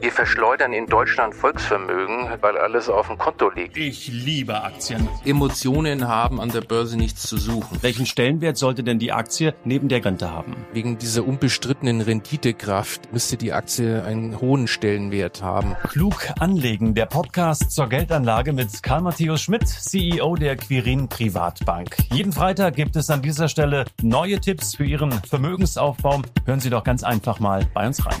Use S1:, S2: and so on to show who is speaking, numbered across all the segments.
S1: Wir verschleudern in Deutschland Volksvermögen, weil alles auf dem Konto liegt.
S2: Ich liebe Aktien.
S1: Emotionen haben an der Börse nichts zu suchen.
S2: Welchen Stellenwert sollte denn die Aktie neben der Rente haben?
S1: Wegen dieser unbestrittenen Renditekraft müsste die Aktie einen hohen Stellenwert haben.
S2: Klug anlegen, der Podcast zur Geldanlage mit Karl Matthäus Schmidt, CEO der Quirin Privatbank. Jeden Freitag gibt es an dieser Stelle neue Tipps für Ihren Vermögensaufbau. Hören Sie doch ganz einfach mal bei uns rein.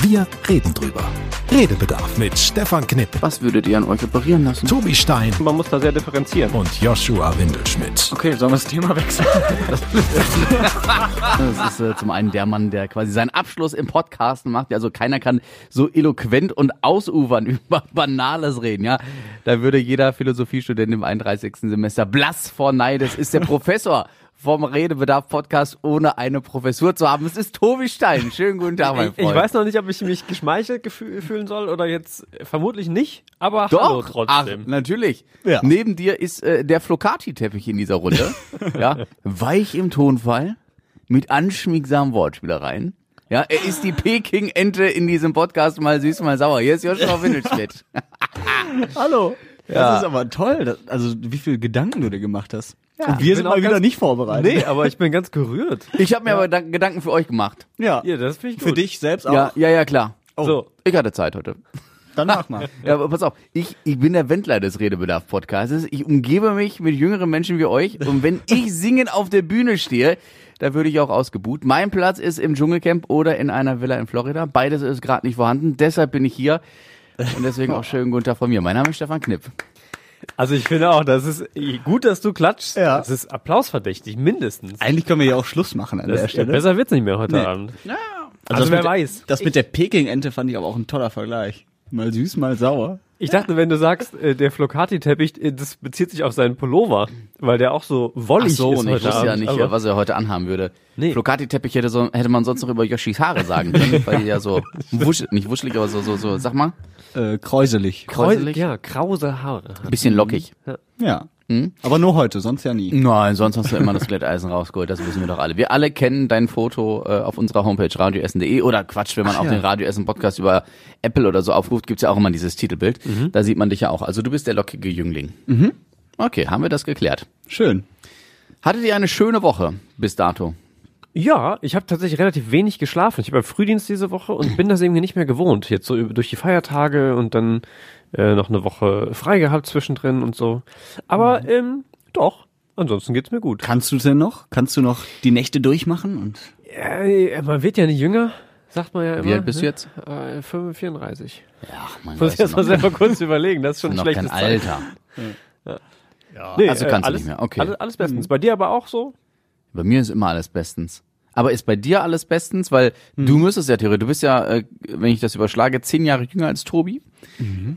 S3: Wir reden drüber. Redebedarf mit Stefan Knipp,
S4: Was würdet ihr an euch operieren lassen?
S3: Tobi Stein
S5: Man muss da sehr differenzieren.
S3: und Joshua Windelschmidt.
S4: Okay, sollen wir das Thema wechseln? das ist äh, zum einen der Mann, der quasi seinen Abschluss im Podcast macht. Also keiner kann so eloquent und ausufern über Banales reden, ja. Da würde jeder Philosophiestudent im 31. Semester blass vor Neid. Das ist der Professor vom Redebedarf-Podcast, ohne eine Professur zu haben. Es ist Tobi Stein. Schönen guten Tag, mein
S5: Ich,
S4: Freund.
S5: ich weiß noch nicht, ob ich mich geschmeichelt fühlen soll oder jetzt äh, vermutlich nicht, aber
S4: Doch,
S5: hallo
S4: ach,
S5: trotzdem.
S4: natürlich.
S3: Ja.
S4: Neben dir ist äh, der Flocati-Teppich in dieser Runde. ja, weich im Tonfall, mit anschmiegsamen Wortspielereien. Ja, er ist die Peking-Ente in diesem Podcast, mal süß, mal sauer. Hier ist Joshua Windelschmidt.
S6: Hallo.
S4: Ja.
S6: Das ist aber toll. Also wie viele Gedanken du dir gemacht hast. Und
S5: ich
S6: wir sind
S5: auch
S6: mal wieder nicht vorbereitet.
S5: Nee, aber ich bin ganz gerührt.
S4: Ich habe mir aber Gedank- Gedanken für euch gemacht.
S6: Ja.
S5: Ja, das finde ich
S6: Für
S5: gut.
S6: dich selbst auch.
S4: Ja, ja, ja, klar.
S5: So,
S4: Ich hatte Zeit heute.
S6: Danach mal.
S4: Ja, aber pass auf, ich, ich bin der Wendler des Redebedarf-Podcasts. Ich umgebe mich mit jüngeren Menschen wie euch. Und wenn ich singend auf der Bühne stehe, da würde ich auch ausgebuht. Mein Platz ist im Dschungelcamp oder in einer Villa in Florida. Beides ist gerade nicht vorhanden. Deshalb bin ich hier. Und deswegen auch schönen guten Tag von mir. Mein Name ist Stefan Knipp.
S5: Also ich finde auch, das ist gut, dass du klatschst.
S6: Ja.
S5: Das ist applausverdächtig, mindestens.
S6: Eigentlich können wir ja auch Schluss machen an
S5: Das,
S6: der Stelle.
S5: besser wird's nicht mehr heute
S6: Nee.
S5: Abend.
S6: also das
S5: wer
S6: mit der-
S5: weiß.
S6: Das mit der Peking-Ente fand ich aber auch ein toller Vergleich. Mal süß, mal sauer.
S5: Ich dachte, wenn du sagst, äh, der Flocati-Teppich, äh, das bezieht sich auf seinen Pullover, weil der auch so wollig
S4: Ach so,
S5: ist
S4: und ich wusste ja
S5: Abend.
S4: nicht,
S5: aber-
S4: was er heute anhaben würde.
S5: Nee.
S4: Flocati-Teppich hätte, so, hätte man sonst noch über Yoshis Haare sagen können, weil die ja so wusch, nicht wuschelig, aber so, so, so, sag mal,
S6: Äh, kräuselig.
S4: kräuselig,
S5: Ja, krause Haare.
S4: bisschen lockig.
S6: Ja. Aber nur heute, sonst ja nie.
S4: Nein, sonst hast du immer das Glätteisen rausgeholt, das wissen wir doch alle. Wir alle kennen dein Foto äh, auf unserer Homepage radioessen.de oder Quatsch, wenn man auch
S6: ja.
S4: den Radioessen Podcast über Apple oder so aufruft, gibt's ja auch immer dieses Titelbild. Da sieht man dich ja auch. Also du bist der lockige Jüngling. Okay, haben wir das geklärt.
S6: Schön.
S4: Hattet ihr eine schöne Woche bis dato?
S5: Ja, ich habe tatsächlich relativ wenig geschlafen. Ich habe Frühdienst diese Woche und bin das irgendwie nicht mehr gewohnt. Jetzt so über- durch die Feiertage und dann äh, noch eine Woche frei gehabt zwischendrin und so. Aber ähm, doch, ansonsten geht's mir gut.
S6: Kannst du denn noch? Kannst du noch die Nächte durchmachen? Und
S5: Äh, man wird ja nicht jünger, sagt man ja immer.
S4: Wie alt bist du
S5: ne?
S4: jetzt?
S5: Äh, 34.
S4: Ja, man
S5: Muss ich erst mal selber kurz überlegen, das ist schon ein
S4: noch kein
S5: schlechtes Zeichen.
S4: Alter.
S5: Nee,
S4: Also
S5: äh,
S4: kannst du
S5: alles,
S4: nicht mehr, okay.
S5: Alles, alles bestens. Bei dir aber auch so?
S4: Bei mir ist immer alles bestens. Aber ist bei dir alles bestens? Weil du müsstest ja theoretisch, du bist ja, äh, wenn ich das überschlage, zehn Jahre jünger als Tobi.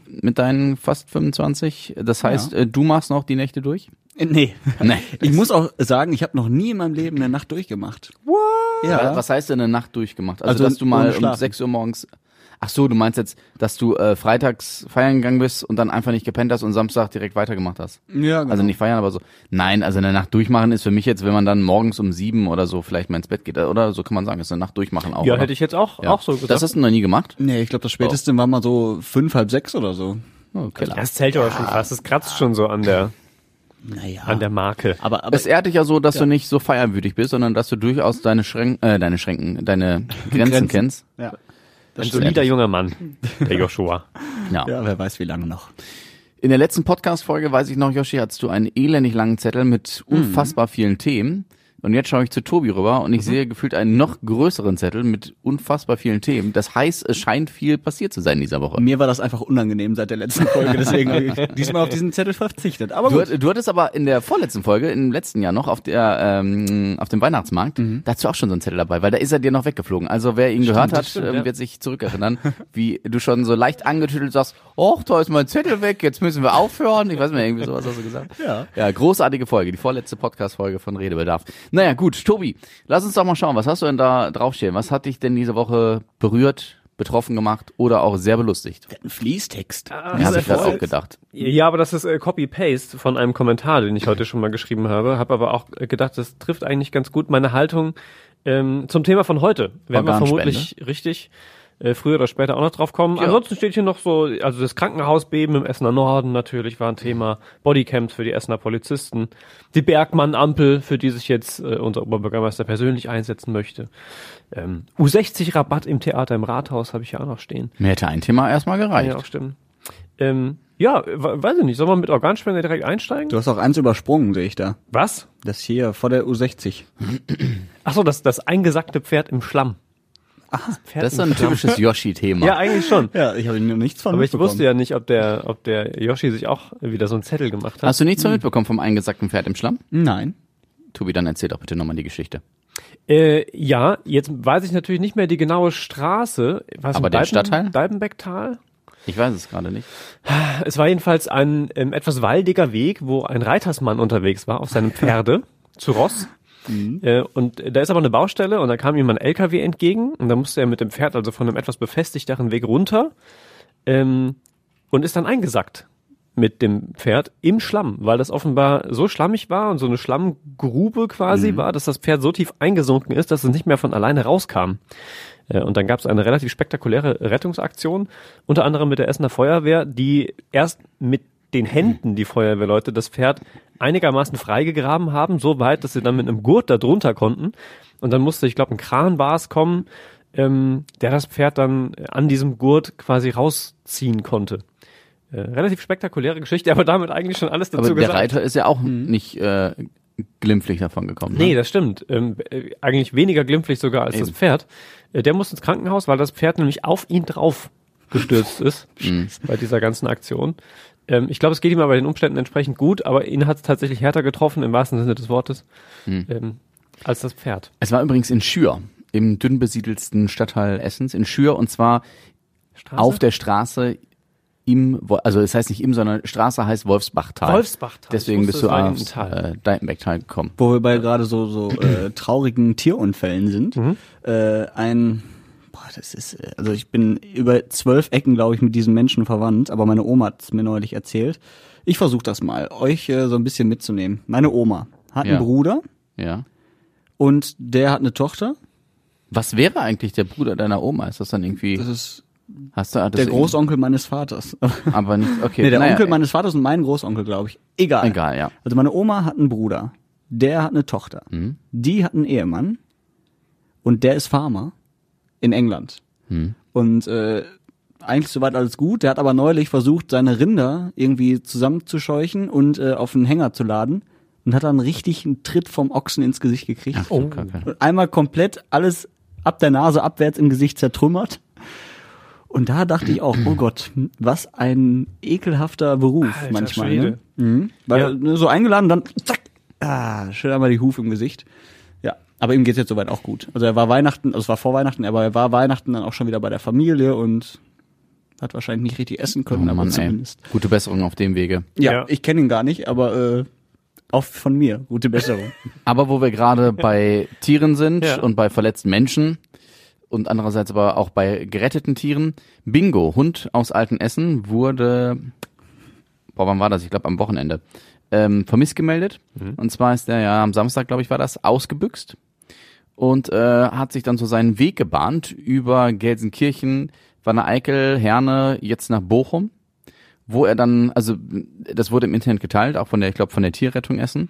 S4: Mit deinen fast 25. Das heißt, äh, du machst noch die Nächte durch?
S6: Äh, nee.
S4: Nee.
S6: Ich muss auch sagen, ich habe noch nie in meinem Leben eine Nacht durchgemacht. What? Ja.
S4: Was heißt denn eine Nacht durchgemacht? Also,
S6: Also
S4: dass du mal um
S6: Schlafen.
S4: 6 Uhr morgens. Ach so, du meinst jetzt, dass du äh, freitags feiern gegangen bist und dann einfach nicht gepennt hast und Samstag direkt weitergemacht hast.
S6: Ja, genau.
S4: Also nicht feiern, aber so. Nein, also eine Nacht durchmachen ist für mich jetzt, wenn man dann morgens um sieben oder so vielleicht mal ins Bett geht, oder? So kann man sagen, ist eine Nacht durchmachen auch.
S5: Ja,
S4: oder?
S5: hätte ich jetzt auch,
S4: Ja.
S5: auch so gesagt.
S4: Das hast du noch nie gemacht?
S6: Nee, ich glaube, das späteste war mal so fünf, halb sechs oder so.
S4: Oh, Killer.
S5: das zählt aber schon fast. Das kratzt schon so an der,
S6: Naja.
S5: an der Marke.
S6: aber, aber
S4: Es ehrt dich ja so, dass du nicht so feierwütig bist, sondern dass du durchaus deine Schränken, äh, deine Schränken, deine Grenzen,
S6: Grenzen.
S4: kennst.
S6: ja.
S5: Ein solider junger Mann, der Joshua.
S4: Ja.
S6: ja, wer weiß, wie lange noch.
S4: In der letzten Podcast-Folge, weiß ich noch, Yoshi, hattest du einen elendig langen Zettel mit unfassbar vielen Themen. Und jetzt schaue ich zu Tobi rüber und ich sehe gefühlt einen noch größeren Zettel mit unfassbar vielen Themen. Das heißt, es scheint viel passiert zu sein in dieser Woche.
S6: Mir war das einfach unangenehm seit der letzten Folge, deswegen habe ich diesmal auf diesen Zettel verzichtet. Aber
S4: Du,
S6: gut.
S4: hat- du hattest aber in der vorletzten Folge, im letzten Jahr noch, auf der ähm, auf dem Weihnachtsmarkt, da hast du auch schon so einen Zettel dabei, weil da ist er dir noch weggeflogen. Also wer ihn gehört hat,
S5: stimmt,
S4: ähm,
S5: ja.
S4: wird sich zurückerinnern, wie du schon so leicht angetüdelt sagst, oh, da ist mein Zettel weg, jetzt müssen wir aufhören. Ich weiß nicht mehr, irgendwie sowas hast du gesagt.
S6: Ja.
S4: Ja, großartige Folge, die vorletzte Podcast-Folge von Redebedarf. Naja, gut, Tobi, lass uns doch mal schauen, was hast du denn da draufstehen? Was hat dich denn diese Woche berührt, betroffen gemacht oder auch sehr belustigt.
S6: Ein Fließtext.
S4: Ja, habe ich gerade auch gedacht.
S5: Ja, aber das ist äh, Copy-Paste von einem Kommentar, den ich heute schon mal geschrieben habe. Habe aber auch äh, gedacht, das trifft eigentlich ganz gut meine Haltung ähm, zum Thema von heute. Werden wir vermutlich richtig äh, früher oder später auch noch drauf kommen. Ansonsten steht hier noch so, also das Krankenhausbeben im Essener Norden natürlich war ein Thema. Bodycams für die Essener Polizisten. Die Bergmann-Ampel, für die sich jetzt äh, unser Oberbürgermeister persönlich einsetzen möchte. Ähm, U60-Rabatt im Theater im Rathaus habe ich ja auch noch stehen.
S4: Mir hätte ein Thema erstmal gereicht.
S5: Ja, auch stimmen. Ähm, ja, we- weiß ich nicht. Sollen wir mit Organspende direkt einsteigen?
S6: Du hast auch eins übersprungen, sehe ich da.
S5: Was?
S6: Das hier vor der U60.
S5: Ach so, das, das eingesackte Pferd im Schlamm. Aha, Pferd
S4: Das ist
S5: im
S4: ein typisches Yoshi-Thema.
S5: Ja, eigentlich schon.
S6: Ja, ich habe noch nichts von
S5: Aber ich wusste ja nicht, ob der, ob der Yoshi sich auch wieder so einen Zettel gemacht hat.
S4: Hast du nichts mehr mitbekommen vom eingesackten Pferd im Schlamm?
S6: Nein.
S4: Tobi, dann erzähl doch bitte nochmal die Geschichte.
S5: Äh, ja, jetzt weiß ich natürlich nicht mehr die genaue Straße. Was
S4: Aber den Stadtteil?
S5: Dalbenbecktal?
S4: Ich weiß es gerade nicht.
S5: Es war jedenfalls ein ähm, etwas waldiger Weg, wo ein Reitersmann unterwegs war auf seinem Pferde zu Ross. Äh, und da ist aber eine Baustelle und da kam ihm ein LKW entgegen und da musste er mit dem Pferd also von einem etwas befestigteren Weg runter ähm, und ist dann eingesackt mit dem Pferd im Schlamm, weil das offenbar so schlammig war und so eine Schlammgrube quasi war, dass das Pferd so tief eingesunken ist, dass es nicht mehr von alleine rauskam. Äh, Und dann gab es eine relativ spektakuläre Rettungsaktion, unter anderem mit der Essener Feuerwehr, die erst mit den Händen, die Feuerwehrleute, das Pferd einigermaßen freigegraben haben, so weit, dass sie dann mit einem Gurt da drunter konnten. Und dann musste, ich glaube, ein Kran war es kommen, ähm, der das Pferd dann an diesem Gurt quasi rausziehen konnte. Äh, relativ spektakuläre Geschichte, aber damit eigentlich schon alles dazu
S4: Aber der
S5: gesagt.
S4: Reiter ist ja auch nicht äh, glimpflich davon gekommen.
S5: Nee,
S4: ne?
S5: das stimmt. Ähm, äh, eigentlich weniger glimpflich sogar als das
S4: Eben.
S5: Pferd. Äh, der muss ins Krankenhaus, weil das Pferd nämlich auf ihn drauf gestürzt ist bei dieser ganzen Aktion. Ähm, ich glaube, es geht ihm aber den Umständen entsprechend gut, aber ihn hat es tatsächlich härter getroffen, im wahrsten Sinne des Wortes, ähm, als das Pferd.
S4: Es war übrigens in Schür, im dünn besiedelsten Stadtteil Essens, in Schür, und zwar
S5: Straße?
S4: auf der Straße im, also es heißt nicht im, sondern Straße heißt Wolfsbachtal.
S5: Wolfsbachtal.
S4: Deswegen bist du aufs äh, Deitenbecktal gekommen.
S6: Wo wir bei gerade so, so äh, traurigen Tierunfällen sind. Äh, ein, das ist, äh, also ich bin über zwölf Ecken, glaube ich, mit diesen Menschen verwandt, aber meine Oma hat es mir neulich erzählt. Ich versuche das mal, euch äh, so ein bisschen mitzunehmen. Meine Oma hat
S4: Ja.
S6: einen Bruder
S4: Ja.
S6: und der hat eine Tochter.
S4: Was wäre eigentlich der Bruder deiner Oma? Ist das dann irgendwie,
S6: Das ist
S4: hast du das
S6: der Großonkel meines Vaters.
S4: aber nicht, okay.
S6: nee, der
S4: naja,
S6: Onkel meines Vaters und mein Großonkel, glaube ich. Egal.
S4: Egal, ja.
S6: Also meine Oma hat einen Bruder, der hat eine Tochter,
S4: Mhm.
S6: die hat einen Ehemann und der ist Farmer in England.
S4: Mhm.
S6: Und äh, eigentlich soweit alles gut. Der hat aber neulich versucht, seine Rinder irgendwie zusammenzuscheuchen und äh, auf einen Hänger zu laden und hat dann richtig einen Tritt vom Ochsen ins Gesicht gekriegt.
S4: Ach, oh.
S6: Und einmal komplett alles ab der Nase abwärts im Gesicht zertrümmert. Und da dachte ich auch, oh Gott, was ein ekelhafter Beruf
S5: Alter
S6: manchmal. Ne? Mhm. Weil
S5: Ja.
S6: ne, so eingeladen, dann zack, ah, schön einmal die Hufe im Gesicht. Aber ihm geht's jetzt soweit auch gut. Also er war Weihnachten, also es war vor Weihnachten, aber er war Weihnachten dann auch schon wieder bei der Familie und hat wahrscheinlich nicht richtig essen
S4: Oh
S6: können, aber
S4: Mann, ey.
S6: zumindest.
S4: Gute Besserung auf dem Wege.
S6: Ja,
S5: Ja.
S6: ich kenne ihn gar nicht, aber äh, auch von mir. Gute Besserung.
S4: Aber wo wir gerade bei Tieren sind
S5: Ja.
S4: und bei verletzten Menschen und andererseits aber auch bei geretteten Tieren. Bingo, Hund aus Altenessen, wurde, boah, wann war das? Ich glaube am Wochenende, ähm, vermisst gemeldet. Und zwar ist der ja am Samstag, glaube ich, war das, ausgebüxt und äh, hat sich dann so seinen Weg gebahnt über Gelsenkirchen, Wanne Eickel, Herne, jetzt nach Bochum wo er dann, also das wurde im Internet geteilt, auch von der, ich glaube, von der Tierrettung Essen.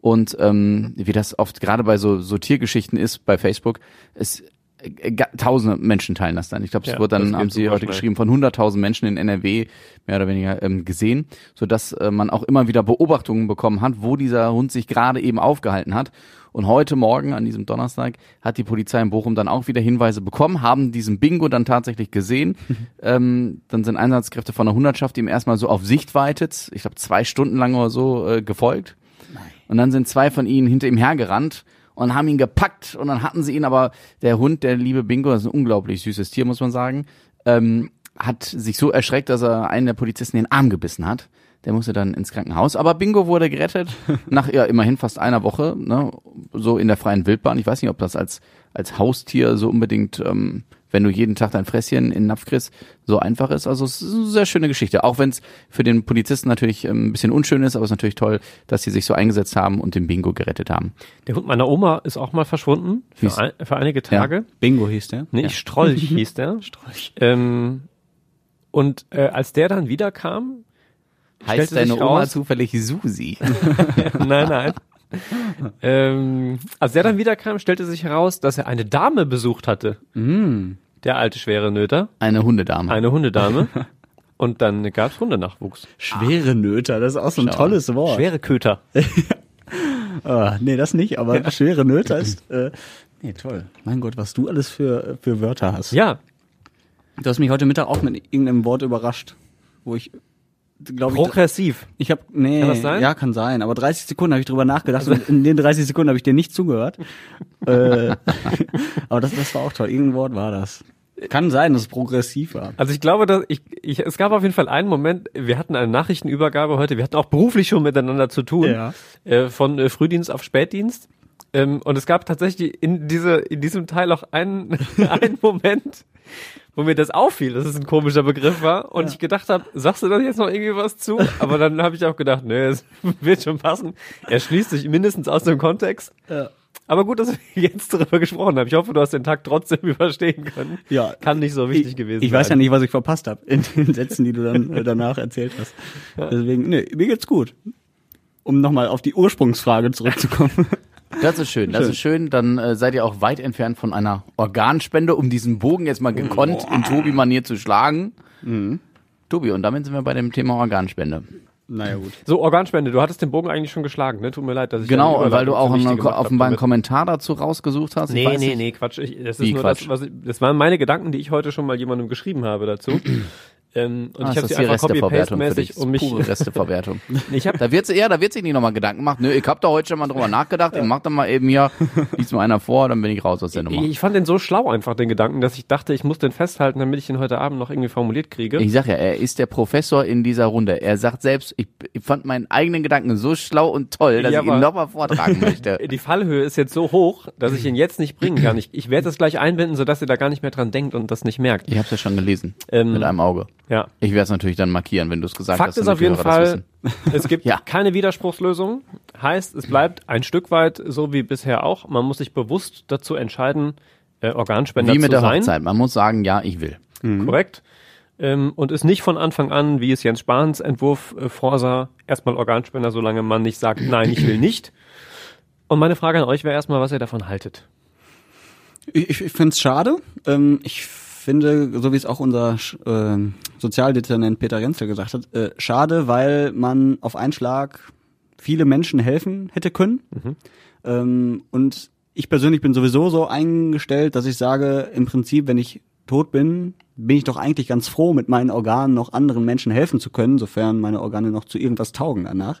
S4: Und ähm, wie das oft gerade bei so, so Tiergeschichten ist bei Facebook, es tausende Menschen teilen das dann. Ich glaube, es
S5: Ja,
S4: wurde
S5: das
S4: dann, haben sie heute
S5: schnell.
S4: geschrieben, von 100.000 Menschen in NRW mehr oder weniger ähm, gesehen, sodass äh, man auch immer wieder Beobachtungen bekommen hat, wo dieser Hund sich gerade eben aufgehalten hat. Und heute Morgen, an diesem Donnerstag, hat die Polizei in Bochum dann auch wieder Hinweise bekommen, haben diesen Bingo dann tatsächlich gesehen. ähm, dann sind Einsatzkräfte von der Hundertschaft ihm erstmal so auf Sichtweite, ich glaube zwei Stunden lang oder so, äh, gefolgt. Und dann sind zwei von ihnen hinter ihm hergerannt und haben ihn gepackt und dann hatten sie ihn aber, der Hund, der liebe Bingo, das ist ein unglaublich süßes Tier, muss man sagen, ähm, hat sich so erschreckt, dass er einen der Polizisten in den Arm gebissen hat. Der musste dann ins Krankenhaus. Aber Bingo wurde gerettet nach ja immerhin fast einer Woche, ne, so in der freien Wildbahn. Ich weiß nicht, ob das als als Haustier so unbedingt ähm, wenn du jeden Tag dein Fresschen in den Napf kriegst, so einfach ist. Also es ist eine sehr schöne Geschichte. Auch wenn es für den Polizisten natürlich ähm, ein bisschen unschön ist, aber es ist natürlich toll, dass sie sich so eingesetzt haben und den Bingo gerettet haben.
S5: Der Hund meiner Oma ist auch mal verschwunden für, ein, für einige Tage.
S6: Bingo hieß der.
S5: Nee, Strolch hieß der.
S6: Strolch.
S5: Ähm, und äh, als der dann wiederkam,
S4: Heißt deine Oma
S5: raus-
S4: zufällig Susi?
S5: nein, nein. ähm, als der dann wiederkam, stellte sich heraus, dass er eine Dame besucht hatte.
S6: Mm.
S5: Der alte schwere Nöter,
S4: Eine Hundedame.
S5: eine Hundedame. Und dann gab's Hundenachwuchs.
S6: Schwere Nöter, das ist auch so ein
S4: Schau.
S6: tolles Wort.
S5: Schwere Köter.
S6: Ah, nee, das nicht, aber schwere Nöter ist. Äh, nee, toll. Mein Gott, was du alles für, für Wörter hast.
S5: Ja,
S6: Du hast mich heute Mittag auch mit irgendeinem Wort überrascht, wo ich glaube ich.
S5: progressiv.
S6: Ich habe nee,
S5: Kann das sein?
S6: ja, kann sein, aber 30 Sekunden habe ich drüber nachgedacht und in den 30 Sekunden habe ich dir nicht zugehört. äh, aber das, das war auch toll. Irgendein Wort war das. Kann sein, dass es progressiv war.
S5: Also ich glaube, dass ich, ich, es gab auf jeden Fall einen Moment, wir hatten eine Nachrichtenübergabe heute, wir hatten auch beruflich schon miteinander zu tun,
S6: Ja.
S5: äh, von äh, Frühdienst auf Spätdienst. Ähm, und es gab tatsächlich in, diese, in diesem Teil auch einen, einen Moment, wo mir das auffiel, dass es ein komischer Begriff war und ich gedacht habe, sagst du da jetzt noch irgendwie was zu? Aber dann habe ich auch gedacht, nee, es wird schon passen. Er schließt sich mindestens aus dem Kontext.
S6: Ja.
S5: Aber gut, dass wir jetzt darüber gesprochen haben. Ich hoffe, du hast den Tag trotzdem überstehen können.
S6: Ja.
S5: Kann nicht so wichtig
S6: ich,
S5: gewesen
S6: Ich
S5: sein.
S6: weiß ja nicht, was ich verpasst habe in den Sätzen, die du dann äh, danach erzählt hast. Deswegen, nee, mir geht's gut. Um nochmal auf die Ursprungsfrage zurückzukommen.
S4: Das ist schön, das
S6: Schön.
S4: ist schön. Dann äh, seid ihr auch weit entfernt von einer Organspende, um diesen Bogen jetzt mal gekonnt in Tobi-Manier zu schlagen. Tobi, und damit sind wir bei dem Thema Organspende.
S6: naja, gut.
S5: So, Organspende, du hattest den Bogen eigentlich schon geschlagen, ne? Tut mir leid, dass ich
S4: Genau, weil du auch einen offenbar einen. Kommentar dazu rausgesucht hast. Ich
S5: Nee,
S4: weiß
S5: nee,
S4: nicht.
S5: nee, Quatsch. Ich, das ist nur
S4: Quatsch?
S5: das, was ich, das waren meine Gedanken, die ich heute schon mal jemandem geschrieben habe dazu. Ähm, und
S4: Ah,
S5: ich habe sie einfach
S4: Resteverwertung für dich?
S5: copy-paste-mäßig um mich.
S4: Pure Resteverwertung.
S5: Ich habe
S4: Da wird ja, da wird sich nicht nochmal Gedanken gemacht. Nö, ich hab da heute schon mal drüber nachgedacht. Ich mach da mal eben hier, lies mal einer vor, dann bin ich raus aus der Nummer.
S5: ich fand den so schlau einfach, den Gedanken, dass ich dachte, ich muss den festhalten, damit ich ihn heute Abend noch irgendwie formuliert kriege.
S4: Ich sag ja, er ist der Professor in dieser Runde. Er sagt selbst, ich, ich fand meinen eigenen Gedanken so schlau und toll, dass
S5: Ja,
S4: ich ihn nochmal vortragen möchte.
S5: die Fallhöhe ist jetzt so hoch, dass ich ihn jetzt nicht bringen kann. Ich, ich werde das gleich einbinden, sodass ihr da gar nicht mehr dran denkt und das nicht merkt.
S4: Ich hab's ja schon gelesen.
S5: Ähm,
S4: mit einem Auge.
S5: Ja.
S4: Ich werde es natürlich dann markieren, wenn du es gesagt hast.
S5: Fakt ist auf jeden Fall, es gibt
S4: Ja.
S5: keine Widerspruchslösung. Heißt, es bleibt ein Stück weit so wie bisher auch. Man muss sich bewusst dazu entscheiden, äh, Organspender
S4: Wie mit
S5: zu
S4: der
S5: sein.
S4: Hochzeit. Man muss sagen, ja, ich will.
S5: Korrekt. Ähm, und ist nicht von Anfang an, wie es Jens Spahns Entwurf äh, vorsah, erstmal Organspender, solange man nicht sagt, nein, ich will nicht. Und meine Frage an euch wäre erstmal, was ihr davon haltet.
S6: Ich, ich finde es schade. Ähm, ich finde, so wie es auch unser äh, Sozialdezernent Peter Renzel gesagt hat, äh, schade, weil man auf einen Schlag viele Menschen helfen hätte können. Ähm, und ich persönlich bin sowieso so eingestellt, dass ich sage, im Prinzip, wenn ich tot bin, bin ich doch eigentlich ganz froh, mit meinen Organen noch anderen Menschen helfen zu können, sofern meine Organe noch zu irgendwas taugen danach.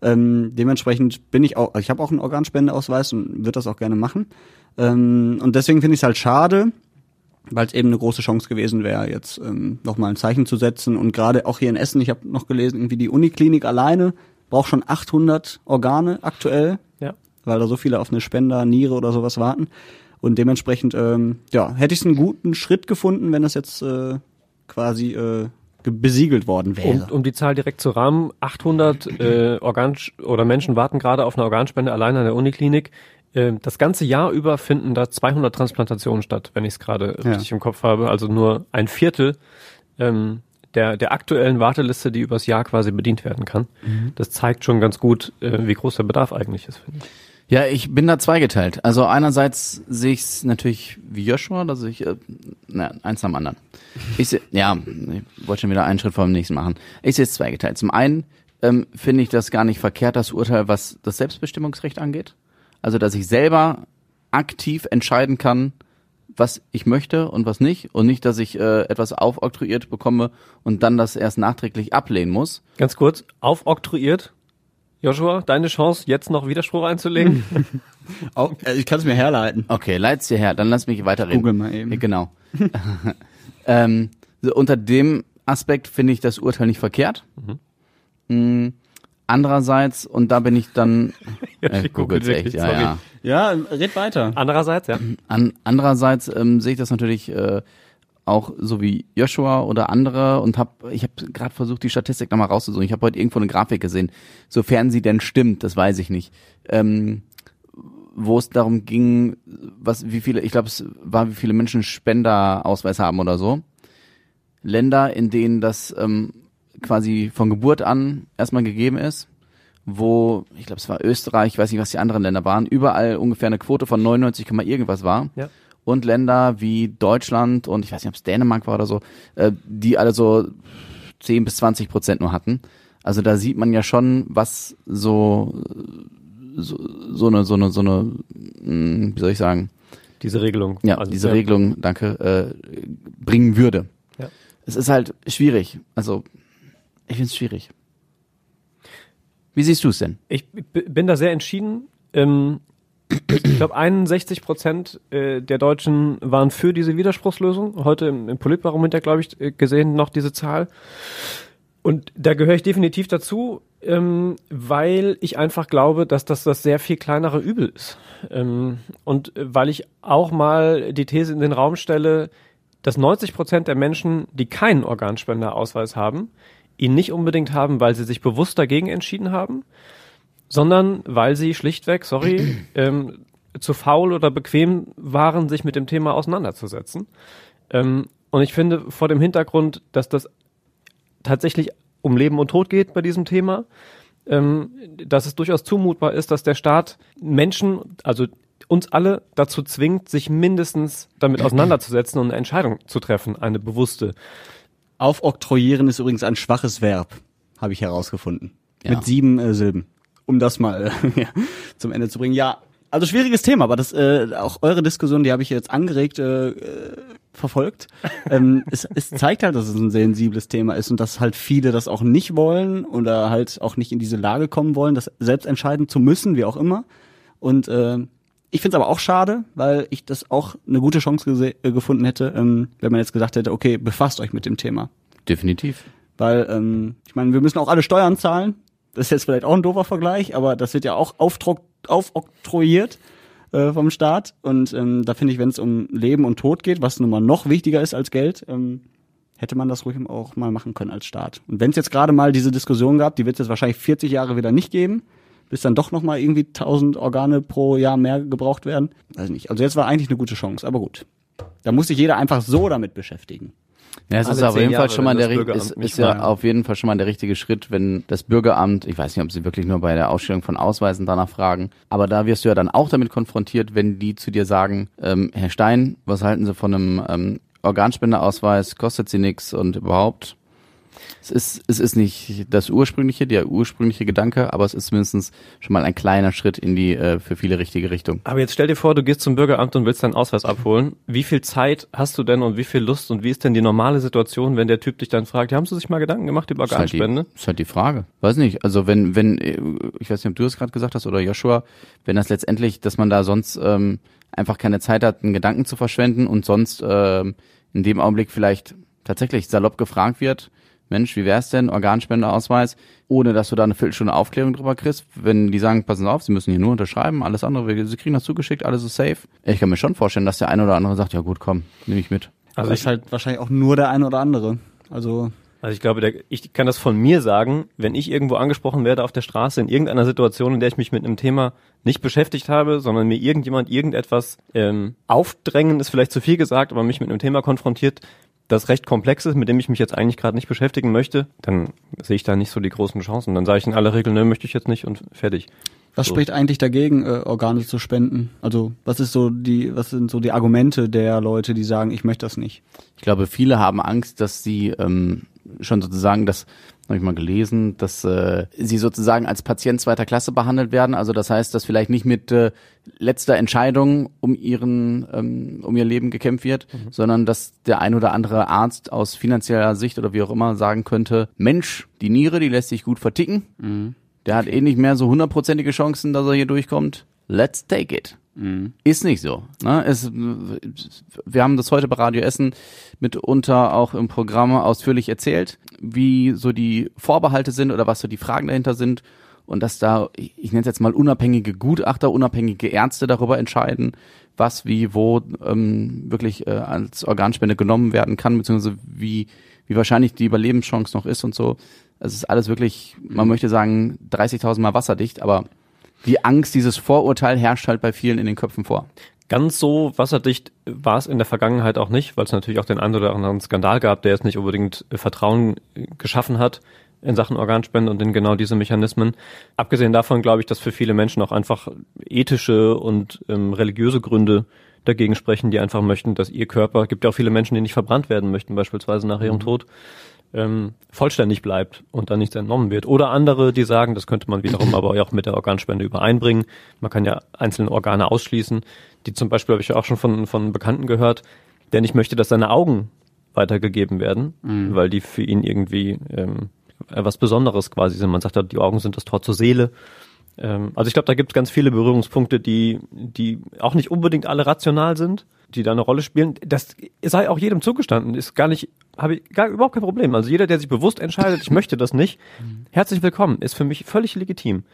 S6: Ähm, dementsprechend bin ich auch, ich habe auch einen Organspendeausweis und würde das auch gerne machen. Ähm, und deswegen finde ich es halt schade, weil es eben eine große Chance gewesen wäre, jetzt ähm, nochmal ein Zeichen zu setzen. Und gerade auch hier in Essen, ich habe noch gelesen, irgendwie die Uniklinik alleine braucht schon 800 Organe aktuell,
S5: Ja.
S6: weil da so viele auf eine Spender, Niere oder sowas warten. Und dementsprechend, ähm, ja, hätte ich es einen guten Schritt gefunden, wenn das jetzt äh, quasi äh, ge- besiegelt worden
S5: Um,
S6: wäre.
S5: um die Zahl direkt zu rahmen, 800 äh, Organ oder Menschen warten gerade auf eine Organspende allein an der Uniklinik. Ähm, das ganze Jahr über finden da 200 Transplantationen statt, wenn ich es gerade
S6: Ja.
S5: richtig im Kopf habe. Also nur ein Viertel ähm, der, der aktuellen Warteliste, die übers Jahr quasi bedient werden kann. Das zeigt schon ganz gut, äh, wie groß der Bedarf eigentlich ist, finde ich.
S4: Ja, ich bin da zweigeteilt. Also einerseits sehe ich es natürlich wie Joshua, dass ich, äh, na, eins am anderen. Ich seh, ja, ich wollte schon wieder einen Schritt vor dem nächsten machen. Ich sehe es zweigeteilt. Zum einen ähm, finde ich das gar nicht verkehrt, das Urteil, was das Selbstbestimmungsrecht angeht. Also, dass ich selber aktiv entscheiden kann, was ich möchte und was nicht. Und nicht, dass ich äh, etwas aufoktroyiert bekomme und dann das erst nachträglich ablehnen muss.
S5: Ganz kurz, aufoktroyiert. Joshua, deine Chance, jetzt noch Widerspruch einzulegen?
S6: Äh, ich kann es mir herleiten.
S4: Okay, leit's dir her, dann lass mich weiterreden.
S6: Google mal eben.
S4: Ja, Genau. ähm, so unter dem Aspekt finde ich das Urteil nicht verkehrt. Mm, Andererseits, und da bin ich dann,
S5: Ja,
S4: äh,
S5: ich
S4: googelt's
S5: google
S4: echt,
S5: wirklich,
S4: ja,
S5: sorry.
S4: ja.
S6: Ja, red weiter.
S5: Andererseits, ja.
S4: An, andererseits ähm, sehe ich das natürlich äh, auch so wie Joshua oder andere und hab, ich habe gerade versucht, die Statistik nochmal rauszusuchen. Ich habe heute irgendwo eine Grafik gesehen, sofern sie denn stimmt, das weiß ich nicht. Ähm, wo es darum ging, was, wie viele, ich glaube, es war, wie viele Menschen Spenderausweis haben oder so. Länder, in denen das ähm, quasi von Geburt an erstmal gegeben ist, wo, ich glaube, es war Österreich, ich weiß nicht, was die anderen Länder waren, überall ungefähr eine Quote von 99, Komma irgendwas war.
S5: Ja.
S4: Und Länder wie Deutschland und ich weiß nicht, ob es Dänemark war oder so, äh, die alle so 10 bis 20 Prozent nur hatten. Also da sieht man ja schon, was so so, so eine so eine so eine mh, wie soll ich sagen
S5: Diese Regelung.
S4: ja
S5: Also,
S4: diese Regelung danke äh, bringen würde.
S5: Ja.
S4: Es ist halt schwierig. Also ich finde es schwierig. Wie siehst du es denn?
S5: Ich bin da sehr entschieden. Ähm, ich glaube, 61 Prozent äh, der Deutschen waren für diese Widerspruchslösung. Heute im, im Politbarometer, glaube ich, äh, gesehen noch diese Zahl. Und da gehöre ich definitiv dazu, ähm, weil ich einfach glaube, dass das das sehr viel kleinere Übel ist. Ähm, und weil ich auch mal die These in den Raum stelle, dass 90 Prozent der Menschen, die keinen Organspenderausweis haben, ihn nicht unbedingt haben, weil sie sich bewusst dagegen entschieden haben, sondern weil sie schlichtweg, sorry, ähm, zu faul oder bequem waren, sich mit dem Thema auseinanderzusetzen. Ähm, und ich finde vor dem Hintergrund, dass das tatsächlich um Leben und Tod geht bei diesem Thema, ähm, dass es durchaus zumutbar ist, dass der Staat Menschen, also uns alle dazu zwingt, sich mindestens damit auseinanderzusetzen und eine Entscheidung zu treffen, eine bewusste.
S6: Aufoktroyieren ist übrigens ein schwaches Verb, habe ich herausgefunden.
S4: Ja.
S6: Mit sieben äh, Silben. Um das mal äh, zum Ende zu bringen. Ja, also schwieriges Thema, aber das äh, auch eure Diskussion, die habe ich jetzt angeregt äh, äh, verfolgt. ähm, es, es zeigt halt, dass es ein sensibles Thema ist und dass halt viele das auch nicht wollen oder halt auch nicht in diese Lage kommen wollen, das selbst entscheiden zu müssen, wie auch immer. Und äh, ich finde es aber auch schade, weil ich das auch eine gute Chance äh, gefunden hätte, ähm, wenn man jetzt gesagt hätte, okay, befasst euch mit dem Thema.
S4: Definitiv.
S6: Weil, ähm, ich meine, wir müssen auch alle Steuern zahlen. Das ist jetzt vielleicht auch ein doofer Vergleich, aber das wird ja auch aufoktroyiert äh, vom Staat. Und ähm, da finde ich, wenn es um Leben und Tod geht, was nun mal noch wichtiger ist als Geld, ähm, hätte man das ruhig auch mal machen können als Staat. Und wenn es jetzt gerade mal diese Diskussion gab, die wird es jetzt wahrscheinlich 40 Jahre wieder nicht geben, bis dann doch noch mal irgendwie 1000 Organe pro Jahr mehr gebraucht werden. Weiß nicht. Also jetzt war eigentlich eine gute Chance, aber gut. Da muss sich jeder einfach so damit beschäftigen.
S4: Ja, es
S5: Alle
S4: ist auf jeden Fall schon mal der ist, ist ja auf jeden Fall schon mal der richtige Schritt, wenn das Bürgeramt, ich weiß nicht, ob sie wirklich nur bei der Ausstellung von Ausweisen danach fragen, aber da wirst du ja dann auch damit konfrontiert, wenn die zu dir sagen, ähm, Herr Stein, was halten Sie von einem ähm, Organspenderausweis, kostet sie nichts und überhaupt. Es ist, es ist nicht das ursprüngliche, der ursprüngliche Gedanke, aber es ist mindestens schon mal ein kleiner Schritt in die äh, für viele richtige Richtung.
S5: Aber jetzt stell dir vor, du gehst zum Bürgeramt und willst deinen Ausweis abholen. Wie viel Zeit hast du denn und wie viel Lust und wie ist denn die normale Situation, wenn der Typ dich dann fragt, ja, haben Sie sich mal Gedanken gemacht über
S4: Ist halt, die,
S5: Organspende?
S4: ist halt die Frage. Weiß nicht. Also wenn, wenn, äh, ich weiß nicht, ob du das gerade gesagt hast oder Joshua, wenn das letztendlich, dass man da sonst ähm, einfach keine Zeit hat, einen Gedanken zu verschwenden und sonst ähm, in dem Augenblick vielleicht tatsächlich salopp gefragt wird, Mensch, wie wär's denn, Organspendeausweis, ohne dass du da eine Viertelstunde Aufklärung drüber kriegst, wenn die sagen, passen Sie auf, Sie müssen hier nur unterschreiben, alles andere, wir- Sie kriegen das zugeschickt, alles ist safe. Ich kann mir schon vorstellen, dass der eine oder andere sagt, ja gut, komm, nehme ich mit.
S6: Also ist
S5: ich,
S6: halt wahrscheinlich auch nur der eine oder andere. Also
S5: also ich glaube, der, ich kann das von mir sagen, wenn ich irgendwo angesprochen werde auf der Straße in irgendeiner Situation, in der ich mich mit einem Thema nicht beschäftigt habe, sondern mir irgendjemand irgendetwas ähm, aufdrängen, ist vielleicht zu viel gesagt, aber mich mit einem Thema konfrontiert, das recht komplex ist, mit dem ich mich jetzt eigentlich gerade nicht beschäftigen möchte, dann sehe ich da nicht so die großen Chancen. Dann sage ich in aller Regel, ne, möchte ich jetzt nicht und fertig.
S6: Was
S5: So.
S6: spricht eigentlich dagegen, äh, Organe zu spenden? Also was ist so die, was sind so die Argumente der Leute, die sagen, ich möchte das nicht?
S4: Ich glaube, viele haben Angst, dass sie ähm, schon sozusagen, das habe ich mal gelesen, dass äh, sie sozusagen als Patient zweiter Klasse behandelt werden. Also das heißt, dass vielleicht nicht mit äh, letzter Entscheidung um ihren um, um ihr Leben gekämpft wird, sondern dass der ein oder andere Arzt aus finanzieller Sicht oder wie auch immer sagen könnte, Mensch, die Niere, die lässt sich gut verticken. Der hat eh nicht mehr so hundertprozentige Chancen, dass er hier durchkommt. Let's take it. Ist nicht so. Ne? Es, wir haben das heute bei Radio Essen mitunter auch im Programm ausführlich erzählt, wie so die Vorbehalte sind oder was so die Fragen dahinter sind und dass da, ich nenne es jetzt mal unabhängige Gutachter, unabhängige Ärzte darüber entscheiden, was wie wo ähm, wirklich äh, als Organspende genommen werden kann, beziehungsweise wie, wie wahrscheinlich die Überlebenschance noch ist und so. Es ist alles wirklich, man möchte sagen, 30.000 Mal wasserdicht, aber die Angst, dieses Vorurteil herrscht halt bei vielen in den Köpfen vor.
S5: Ganz so wasserdicht war es in der Vergangenheit auch nicht, weil es natürlich auch den einen oder anderen Skandal gab, der jetzt nicht unbedingt äh, Vertrauen äh, geschaffen hat in Sachen Organspende und in genau diese Mechanismen. Abgesehen davon glaube ich, dass für viele Menschen auch einfach ethische und ähm, religiöse Gründe dagegen sprechen, die einfach möchten, dass ihr Körper, gibt ja auch viele Menschen, die nicht verbrannt werden möchten, beispielsweise nach ihrem Tod, ähm, vollständig bleibt und dann nichts entnommen wird. Oder andere, die sagen, das könnte man wiederum aber auch mit der Organspende übereinbringen. Man kann ja einzelne Organe ausschließen, die zum Beispiel habe ich ja auch schon von, von Bekannten gehört, der nicht möchte, dass seine Augen weitergegeben werden, weil die für ihn irgendwie ähm, was Besonderes quasi sind. Man sagt ja, die Augen sind das Tor zur Seele. Ähm, also ich glaube, da gibt es ganz viele Berührungspunkte, die, die auch nicht unbedingt alle rational sind, die da eine Rolle spielen. Das sei auch jedem zugestanden, ist gar nicht, habe ich gar überhaupt kein Problem. Also jeder, der sich bewusst entscheidet, ich möchte das nicht, herzlich willkommen, ist für mich völlig legitim.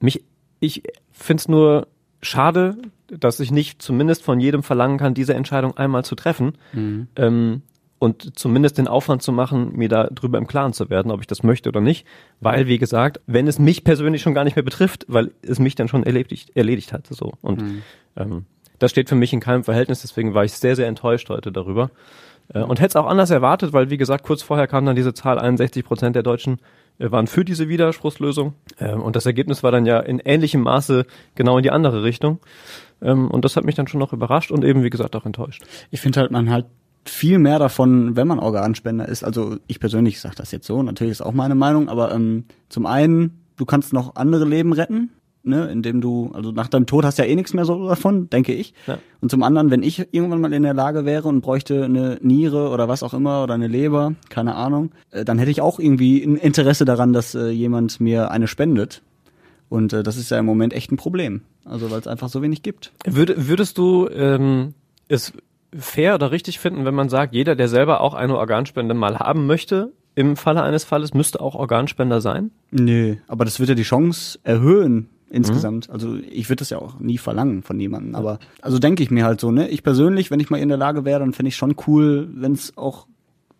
S5: Mich, ich finde es nur schade, dass ich nicht zumindest von jedem verlangen kann, diese Entscheidung einmal zu treffen. Ähm, und zumindest den Aufwand zu machen, mir da drüber im Klaren zu werden, ob ich das möchte oder nicht. Weil, wie gesagt, wenn es mich persönlich schon gar nicht mehr betrifft, weil es mich dann schon erledigt, erledigt hat. So. Und ähm, das steht für mich in keinem Verhältnis, deswegen war ich sehr, sehr enttäuscht heute darüber. Äh, und hätte es auch anders erwartet, weil, wie gesagt, kurz vorher kam dann diese Zahl, 61 Prozent der Deutschen äh, waren für diese Widerspruchslösung. Ähm, und das Ergebnis war dann ja in ähnlichem Maße genau in die andere Richtung. Ähm, und das hat mich dann schon noch überrascht und eben, wie gesagt, auch enttäuscht.
S6: Ich finde halt, man halt viel mehr davon, wenn man Organspender ist. Also ich persönlich sage das jetzt so, natürlich ist auch meine Meinung, aber ähm, zum einen, du kannst noch andere Leben retten, ne, indem du, also nach deinem Tod hast du ja eh nichts mehr so davon, denke ich.
S5: Ja.
S6: Und zum anderen, wenn ich irgendwann mal in der Lage wäre und bräuchte eine Niere oder was auch immer oder eine Leber, keine Ahnung, äh, dann hätte ich auch irgendwie ein Interesse daran, dass äh, jemand mir eine spendet. Und äh, das ist ja im Moment echt ein Problem. Also weil es einfach so wenig gibt.
S5: Würde, würdest du ähm, es fair oder richtig finden, wenn man sagt, jeder, der selber auch eine Organspende mal haben möchte, im Falle eines Falles, müsste auch Organspender sein?
S6: Nee, aber das wird ja die Chance erhöhen insgesamt. Also ich würde das ja auch nie verlangen von jemandem. Aber also denke ich mir halt so, ne? Ich persönlich, wenn ich mal in der Lage wäre, dann fände ich schon cool, wenn es auch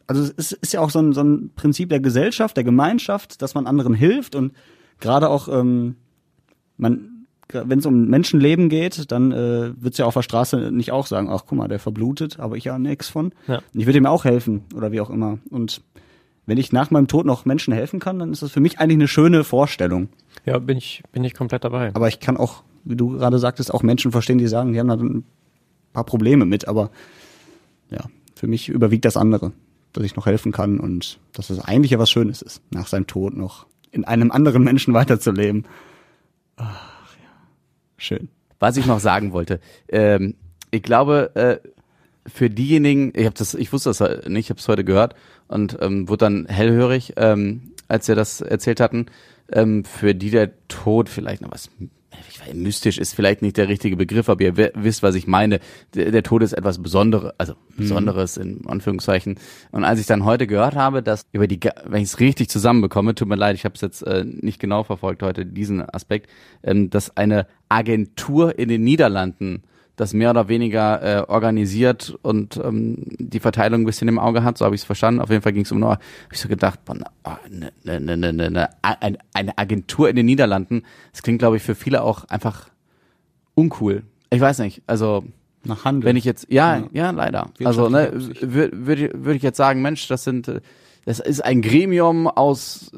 S6: also es ist ja auch so ein, so ein Prinzip der Gesellschaft, der Gemeinschaft, dass man anderen hilft und gerade auch ähm, man wenn es um Menschenleben geht, dann äh, wird's ja auf der Straße nicht auch sagen, ach guck mal, der verblutet, habe ich ja nix von.
S5: Ja.
S6: Und ich würde ihm auch helfen oder wie auch immer. Und wenn ich nach meinem Tod noch Menschen helfen kann, dann ist das für mich eigentlich eine schöne Vorstellung.
S5: Ja, bin ich, bin ich komplett dabei.
S6: Aber ich kann auch, wie du gerade sagtest, auch Menschen verstehen, die sagen, die haben da ein paar Probleme mit. Aber ja, für mich überwiegt das andere, dass ich noch helfen kann und dass es eigentlich ja was Schönes ist, nach seinem Tod noch in einem anderen Menschen weiterzuleben. Ja, schön.
S4: Was ich noch sagen wollte, ähm, ich glaube, äh, für diejenigen, ich habe das, ich wusste das nicht, ich habe es heute gehört und ähm, wurde dann hellhörig, ähm, als wir das erzählt hatten, ähm, für die der Tod vielleicht noch was weiß, mystisch ist vielleicht nicht der richtige Begriff, aber ihr wi- wisst, was ich meine. Der, der Tod ist etwas Besonderes, also Besonderes in Anführungszeichen. Und als ich dann heute gehört habe, dass über die, wenn ich es richtig zusammenbekomme, tut mir leid, ich habe es jetzt äh, nicht genau verfolgt heute diesen Aspekt, ähm, dass eine Agentur in den Niederlanden das mehr oder weniger äh, organisiert und ähm, die Verteilung ein bisschen im Auge hat, so habe ich es verstanden. Auf jeden Fall ging es um nur, habe ich so gedacht, boah, oh, ne, ne, ne, ne, ne, ne, eine, eine Agentur in den Niederlanden, das klingt, glaube ich, für viele auch einfach uncool. Ich weiß nicht, also
S6: Nach Handel.
S4: wenn ich jetzt, ja, ja,
S6: Ja.
S4: leider. Also ne, würde würd, ich- würd ich jetzt sagen, Mensch, das sind, äh, das ist ein Gremium aus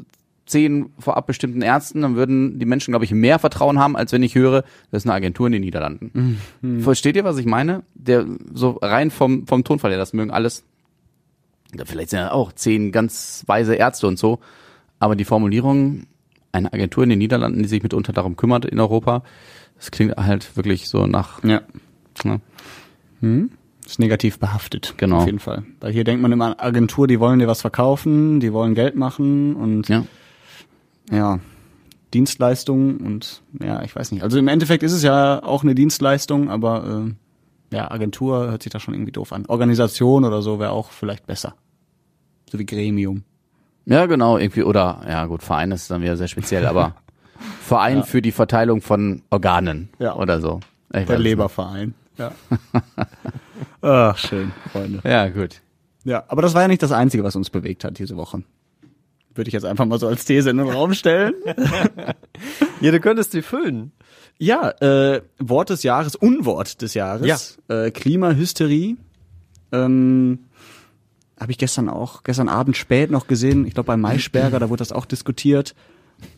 S4: zehn vorab bestimmten Ärzten, dann würden die Menschen, glaube ich, mehr Vertrauen haben, als wenn ich höre, das ist eine Agentur in den Niederlanden. Versteht ihr, was ich meine? Der so rein vom vom Tonfall her, das mögen alles. Vielleicht sind ja auch zehn ganz weise Ärzte und so, aber die Formulierung eine Agentur in den Niederlanden, die sich mitunter darum kümmert in Europa, das klingt halt wirklich so nach
S6: Ja.
S4: ne?
S6: Ist negativ behaftet.
S4: Genau.
S6: Auf jeden Fall. Weil hier denkt man immer an Agentur, die wollen dir was verkaufen, die wollen Geld machen und
S4: ja.
S6: Ja, Dienstleistung und ja, ich weiß nicht. Also im Endeffekt ist es ja auch eine Dienstleistung, aber äh, ja, Agentur hört sich da schon irgendwie doof an. Organisation oder so wäre auch vielleicht besser. So wie Gremium.
S4: Ja, genau, irgendwie, oder, ja gut, Verein ist dann wieder sehr speziell, aber Verein für die Verteilung von Organen
S6: Ja.
S4: oder so. Ich
S6: Der Leberverein. Ja. Ach, schön, Freunde.
S4: Ja, gut.
S6: Ja, aber das war ja nicht das Einzige, was uns bewegt hat diese Woche. Würde ich jetzt einfach mal so als These in den Raum stellen.
S5: Ja, du könntest sie füllen.
S6: Ja, äh, Wort des Jahres, Unwort des Jahres. Äh, Klimahysterie. Ähm, Habe ich gestern auch, gestern Abend spät noch gesehen. Ich glaube bei Maischberger, da wurde das auch diskutiert.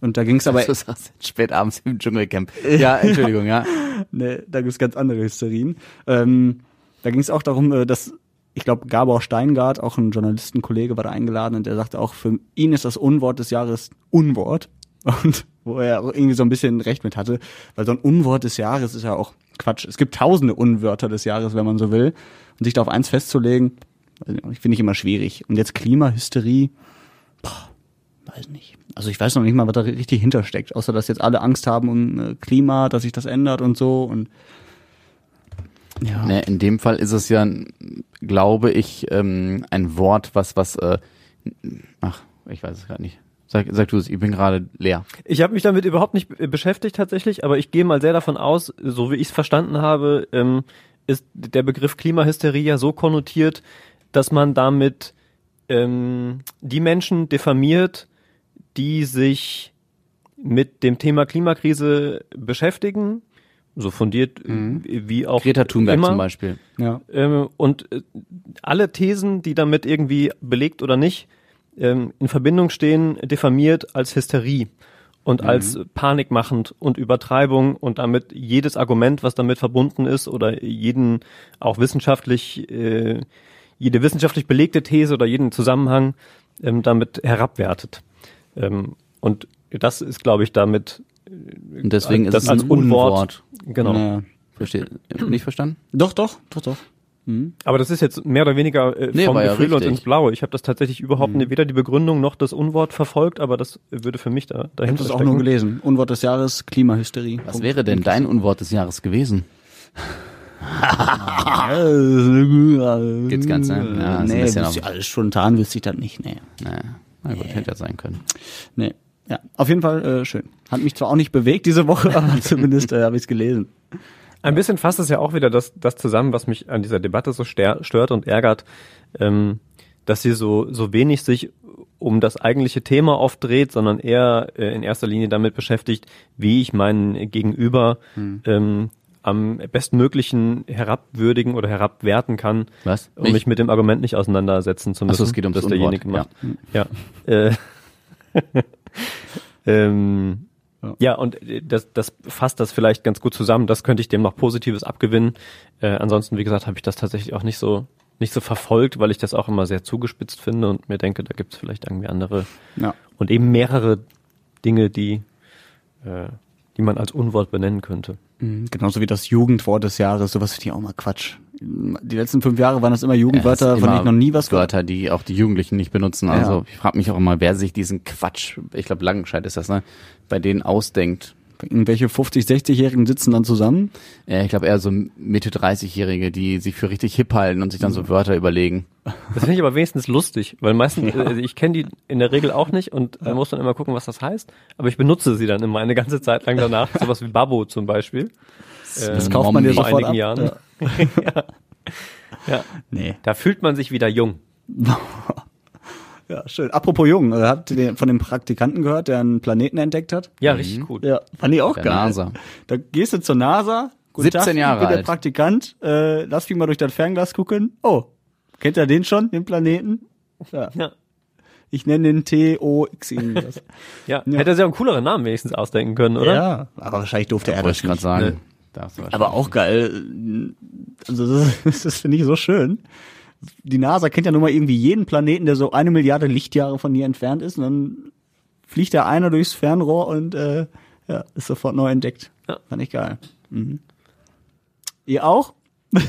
S6: Und da ging es aber,
S4: Du sagst spät abends im Dschungelcamp. Ja, Entschuldigung, ja.
S6: ne, da gibt's ganz andere Hysterien. Ähm, da ging es auch darum, äh, dass ich glaube, Gabor Steingart, auch ein Journalistenkollege, war da eingeladen und der sagte auch, für ihn ist das Unwort des Jahres Unwort. Und wo er irgendwie so ein bisschen recht mit hatte, weil so ein Unwort des Jahres ist ja auch Quatsch. Es gibt tausende Unwörter des Jahres, wenn man so will. Und sich da auf eins festzulegen, finde ich immer schwierig. Und jetzt Klimahysterie, boah, weiß nicht. Also ich weiß noch nicht mal, was da richtig hintersteckt, außer dass jetzt alle Angst haben um äh, Klima, dass sich das ändert und so und ja.
S4: Ne, in dem Fall ist es ja, glaube ich, ähm, ein Wort, was, was, äh, ach, ich weiß es gerade nicht. Sag, sag du es, ich bin gerade leer.
S5: Ich habe mich damit überhaupt nicht be- beschäftigt tatsächlich, aber ich gehe mal sehr davon aus, so wie ich es verstanden habe, ähm, ist der Begriff Klimahysterie ja so konnotiert, dass man damit ähm, die Menschen diffamiert, die sich mit dem Thema Klimakrise beschäftigen, so fundiert äh, wie auch
S4: Greta Thunberg
S5: immer.
S4: zum Beispiel.
S6: ja.
S5: Ähm, und äh, alle Thesen, die damit irgendwie belegt oder nicht ähm, in Verbindung stehen, diffamiert als Hysterie und als panikmachend und Übertreibung und damit jedes Argument, was damit verbunden ist oder jeden auch wissenschaftlich, äh, jede wissenschaftlich belegte These oder jeden Zusammenhang ähm, damit herabwertet. Ähm, und das ist, glaube ich, damit
S4: Und deswegen ist
S5: das
S4: es
S5: als
S4: ein
S5: Unwort.
S4: Unwort.
S5: genau.
S6: Ja.
S4: Verstehe. Nicht verstanden?
S6: Doch, doch, doch, doch.
S5: Aber das ist jetzt mehr oder weniger äh,
S4: Nee,
S5: vom
S4: war ja
S5: Gefühl und ins Blaue. Ich habe das tatsächlich überhaupt nicht, weder die Begründung noch das Unwort verfolgt, aber das würde für mich da
S6: Ich habe
S5: dahinter
S6: das auch
S5: stecken.
S6: nur gelesen. Unwort des Jahres, Klimahysterie.
S4: Was wäre denn dein Unwort des Jahres gewesen? Geht's ganz, ne? Ja, ist
S6: nee, ich alles spontan wüsste ich das nicht, nee.
S4: Naja, na gut, hätte ja sein können.
S6: Nee. Ja, auf jeden Fall äh, schön. Hat mich zwar auch nicht bewegt diese Woche, aber zumindest äh, habe ich es gelesen.
S5: Ein bisschen fasst es ja auch wieder das, das zusammen, was mich an dieser Debatte so stört und ärgert, ähm, dass sie so, so wenig sich um das eigentliche Thema oft dreht, sondern eher äh, in erster Linie damit beschäftigt, wie ich meinen Gegenüber
S4: Hm.
S5: ähm, am bestmöglichen herabwürdigen oder herabwerten kann,
S4: Was?
S5: um mich mit dem Argument nicht auseinandersetzen zu müssen.
S4: so, es geht ums
S5: das derjenige macht. Ja. Äh, ähm,
S6: Ja.
S5: ja. und äh, das, das fasst das vielleicht ganz gut zusammen. Das könnte ich dem noch Positives abgewinnen. Äh, ansonsten, wie gesagt, habe ich das tatsächlich auch nicht so nicht so verfolgt, weil ich das auch immer sehr zugespitzt finde und mir denke, da gibt es vielleicht irgendwie andere
S6: Ja.
S5: und eben mehrere Dinge, die äh, die man als Unwort benennen könnte.
S6: Mhm, Genauso wie das Jugendwort des Jahres, sowas finde ich auch mal Quatsch. Die letzten fünf Jahre waren das immer Jugendwörter,
S4: Ja,
S6: von denen ich noch nie was gehört
S4: Wörter, die auch die Jugendlichen nicht benutzen. Also ich frage mich auch immer, wer sich diesen Quatsch, ich glaube Langenscheid ist das, ne, bei denen ausdenkt.
S6: Irgendwelche 50, 60-Jährigen sitzen dann zusammen.
S4: Ja, ich glaube eher so Mitte 30-Jährige, die sich für richtig hip halten und sich dann so Wörter überlegen.
S5: Das finde ich aber wenigstens lustig, weil meistens, äh, ich kenne die in der Regel auch nicht und man muss dann immer gucken, was das heißt. Aber ich benutze sie dann immer eine ganze Zeit lang danach. Sowas wie Babbo zum Beispiel.
S6: Das
S5: Ähm,
S6: kauft man dir
S5: vor einigen
S6: ab.
S5: Jahren. ja. ja.
S6: Nee.
S5: Da fühlt man sich wieder jung.
S6: Ja, schön. Apropos Jung, äh, habt ihr den, von dem Praktikanten gehört, der einen Planeten entdeckt hat?
S5: Ja, richtig gut.
S6: Ja, fand ich auch
S4: Der
S6: geil.
S4: NASA.
S6: Da gehst du zur NASA. Guten
S4: 17
S6: Tag,
S4: Jahre
S6: ich bin der
S4: alt.
S6: Praktikant. Äh, lass mich mal durch das Fernglas gucken. Oh, kennt ihr den schon, den Planeten? Ja.
S5: Ja.
S6: Ich nenne den T-O-X irgendwas.
S5: Ja.
S6: Ja.
S5: Hätte er sich auch einen cooleren Namen wenigstens ausdenken können, oder?
S6: Ja, aber wahrscheinlich durfte er
S4: Wollte
S6: das
S4: ich gerade
S6: nicht.
S4: sagen.
S5: Ne.
S4: Du
S6: Aber auch geil. Also das, das finde ich so schön. Die NASA kennt ja nun mal irgendwie jeden Planeten, der so eine Milliarde Lichtjahre von hier entfernt ist. Und dann fliegt da einer durchs Fernrohr und äh, ja, ist sofort neu entdeckt.
S5: Ja.
S6: Fand ich geil. Mhm. Ihr auch?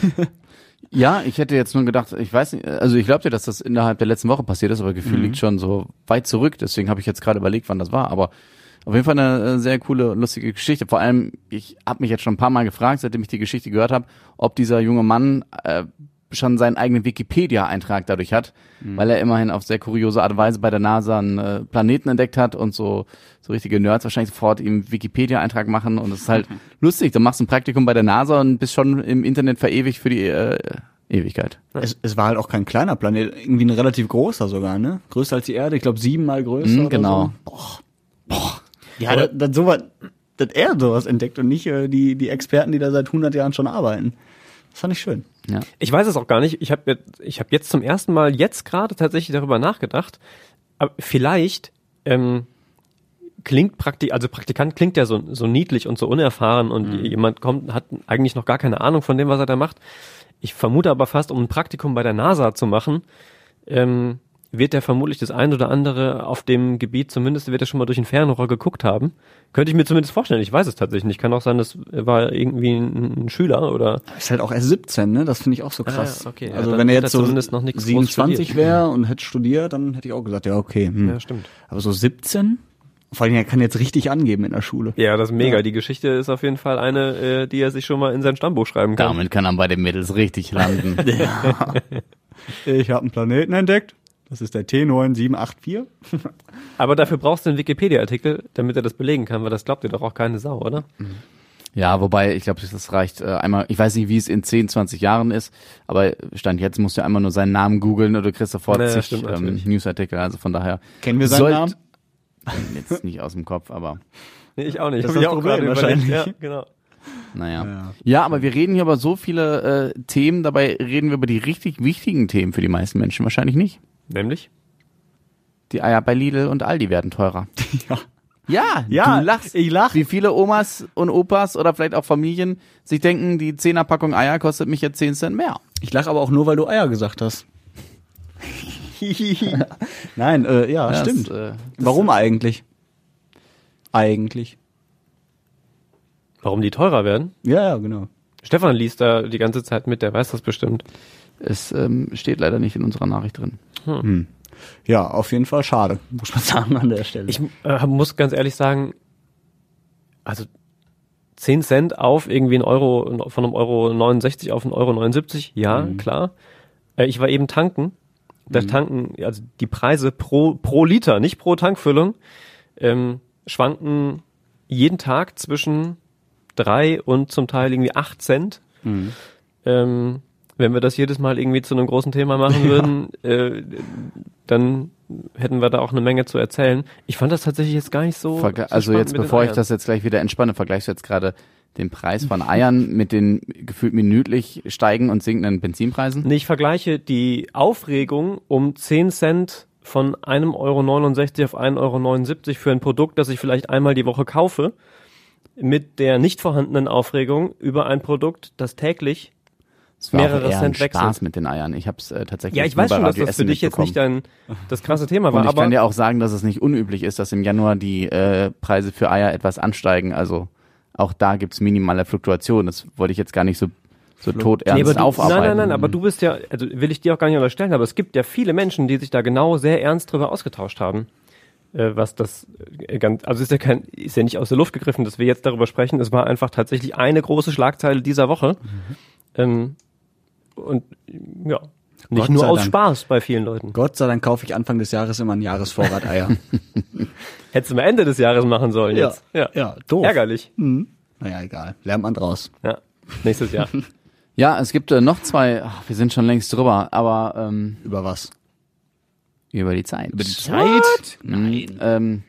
S4: Ja, ich hätte jetzt nur gedacht, ich weiß nicht, also ich glaube dir, dass das innerhalb der letzten Woche passiert ist, aber Gefühl liegt schon so weit zurück, deswegen habe ich jetzt gerade überlegt, wann das war, aber Auf jeden Fall eine äh, sehr coole, lustige Geschichte. Vor allem, ich habe mich jetzt schon ein paar Mal gefragt, seitdem ich die Geschichte gehört habe, ob dieser junge Mann äh, schon seinen eigenen Wikipedia-Eintrag dadurch hat, weil er immerhin auf sehr kuriose Art und Weise bei der NASA einen äh, Planeten entdeckt hat und so so richtige Nerds wahrscheinlich sofort ihm Wikipedia-Eintrag machen und es ist halt lustig. Du machst ein Praktikum bei der NASA und bist schon im Internet verewigt für die äh, Ewigkeit.
S6: Es, es war halt auch kein kleiner Planet, irgendwie ein relativ großer sogar, ne? Größer als die Erde, ich glaube siebenmal größer.
S4: Mhm,
S6: oder
S4: genau.
S6: So. Boah. Boah. Ja, das, das sowas, dass er sowas entdeckt und nicht äh, die, die Experten, die da seit 100 Jahren schon arbeiten. Das fand ich schön.
S4: Ja.
S5: Ich weiß es auch gar nicht. Ich habe jetzt, ich hab jetzt zum ersten Mal jetzt gerade tatsächlich darüber nachgedacht. Aber vielleicht ähm, klingt Praktik, also Praktikant klingt ja so, so niedlich und so unerfahren und jemand kommt, hat eigentlich noch gar keine Ahnung von dem, was er da macht. Ich vermute aber fast, um ein Praktikum bei der NASA zu machen, ähm, wird er vermutlich das ein oder andere auf dem Gebiet, zumindest wird er schon mal durch ein Fernrohr geguckt haben. Könnte ich mir zumindest vorstellen. Ich weiß es tatsächlich nicht. Kann auch sein, das war irgendwie ein, Schüler oder
S6: Ist halt auch erst 17, ne? Das finde ich auch so
S5: Ah,
S6: krass.
S5: ja, okay. Ja,
S6: Also
S5: dann
S6: wenn er jetzt so
S5: zumindest noch nichts groß
S6: 27
S5: studiert.
S6: wäre und hätte studiert, dann hätte ich auch gesagt, ja, okay. Hm.
S5: Ja, stimmt.
S6: Aber so 17? Vor allem, er kann jetzt richtig angeben in der Schule.
S5: Ja, das ist mega. Die Geschichte ist auf jeden Fall eine, äh, die er sich schon mal in sein Stammbuch schreiben kann.
S4: Damit kann er bei den Mädels richtig landen.
S6: Ich habe einen Planeten entdeckt. Das ist der T9784.
S5: Aber dafür brauchst du einen Wikipedia-Artikel, damit er das belegen kann, weil das glaubt dir doch auch keine Sau, oder?
S4: Ja, wobei, ich glaube, das reicht äh, einmal, ich weiß nicht, wie es in 10, 20 Jahren ist, aber Stand jetzt musst du einmal nur seinen Namen googeln du kriegst sofort
S5: Ja,
S4: zig ähm. Newsartikel, also von daher.
S6: Kennen wir seinen
S4: sollt-
S6: Namen?
S4: Jetzt nicht aus dem Kopf, aber
S5: Nee, ich auch nicht.
S6: Das
S5: Hab
S6: ist das
S5: auch gerade
S6: Problem wahrscheinlich.
S5: Ja, genau.
S4: naja.
S6: Ja.
S4: Ja. aber wir reden hier über so viele äh, Themen, dabei reden wir über die richtig wichtigen Themen für die meisten Menschen wahrscheinlich nicht.
S5: Nämlich?
S4: Die Eier bei Lidl und Aldi werden teurer.
S6: Ja.
S4: Ja,
S6: Ja,
S4: du lachst.
S6: ich lach.
S4: Wie viele Omas und Opas oder vielleicht auch Familien sich denken, die 10er Packung Eier kostet mich jetzt 10 Cent mehr.
S6: Ich lache aber auch nur, weil du Eier gesagt hast. Nein, äh, ja,
S4: Das,
S6: stimmt.
S4: äh,
S6: Warum eigentlich? Eigentlich.
S5: Warum die teurer werden?
S6: Ja, ja, genau.
S5: Stefan liest da die ganze Zeit mit, der weiß das bestimmt.
S4: Es ähm, steht leider nicht in unserer Nachricht drin.
S6: Ja, auf jeden Fall schade, muss man sagen an der Stelle.
S5: Ich äh, muss ganz ehrlich sagen, also 10 Cent auf irgendwie ein Euro, von einem Euro 69 auf einen Euro 79, ja, klar. Äh, ich war eben tanken. Das Tanken, also die Preise pro, pro Liter, nicht pro Tankfüllung, ähm, schwanken jeden Tag zwischen drei und zum Teil irgendwie acht Cent. Ähm, wenn wir das jedes Mal irgendwie zu einem großen Thema machen würden, äh, dann hätten wir da auch eine Menge zu erzählen. Ich fand das tatsächlich jetzt gar nicht so.
S4: Vergle
S5: so
S4: also jetzt, bevor ich das jetzt gleich wieder entspanne, vergleichst du jetzt gerade den Preis von Eiern mit den gefühlt minütlich steigenden und sinkenden Benzinpreisen?
S5: Nee, ich vergleiche die Aufregung um 10 Cent von einem Euro 69 auf 1,79 Euro für ein Produkt, das ich vielleicht einmal die Woche kaufe, mit der nicht vorhandenen Aufregung über ein Produkt, das täglich
S4: Es war
S5: mehrere
S4: eher
S5: Cent.
S4: Spaß mit den Eiern. Ich habe es äh, tatsächlich
S5: Ja, ich weiß schon, dass
S4: Radio
S5: das für
S4: Essen
S5: dich jetzt nicht dein, das krasse Thema war,
S4: Und ich
S5: aber
S4: kann dir auch sagen, dass es nicht unüblich ist, dass im Januar die äh, Preise für Eier etwas ansteigen. Also auch da gibt's minimale Fluktuationen. Das wollte ich jetzt gar nicht so, so tot
S5: Nee,
S4: ernst
S5: du,
S4: aufarbeiten.
S5: nein, nein, nein, aber du bist ja, also will ich dir auch gar nicht unterstellen, aber es gibt ja viele Menschen, die sich da genau sehr ernst drüber ausgetauscht haben. Äh, was das äh, ganz, also ist ja kein, ist ja nicht aus der Luft gegriffen, dass wir jetzt darüber sprechen. Es war einfach tatsächlich eine große Schlagzeile dieser Woche. Ähm, und ja, nicht
S6: Gott
S5: nur aus
S6: Dank.
S5: Spaß bei vielen Leuten.
S6: Gott sei Dank kaufe ich Anfang des Jahres immer einen Jahresvorrat Eier.
S5: Hättest du mal Ende des Jahres machen sollen jetzt. Ja,
S6: ja, doof.
S5: Ärgerlich.
S6: Naja, egal. Lernt man draus.
S5: Ja, nächstes Jahr.
S4: Ja, es gibt äh, noch zwei, ach, wir sind schon längst drüber, aber ähm,
S6: Über was?
S4: über die Zeit. Über die
S6: Zeit?
S4: Nein. Ähm,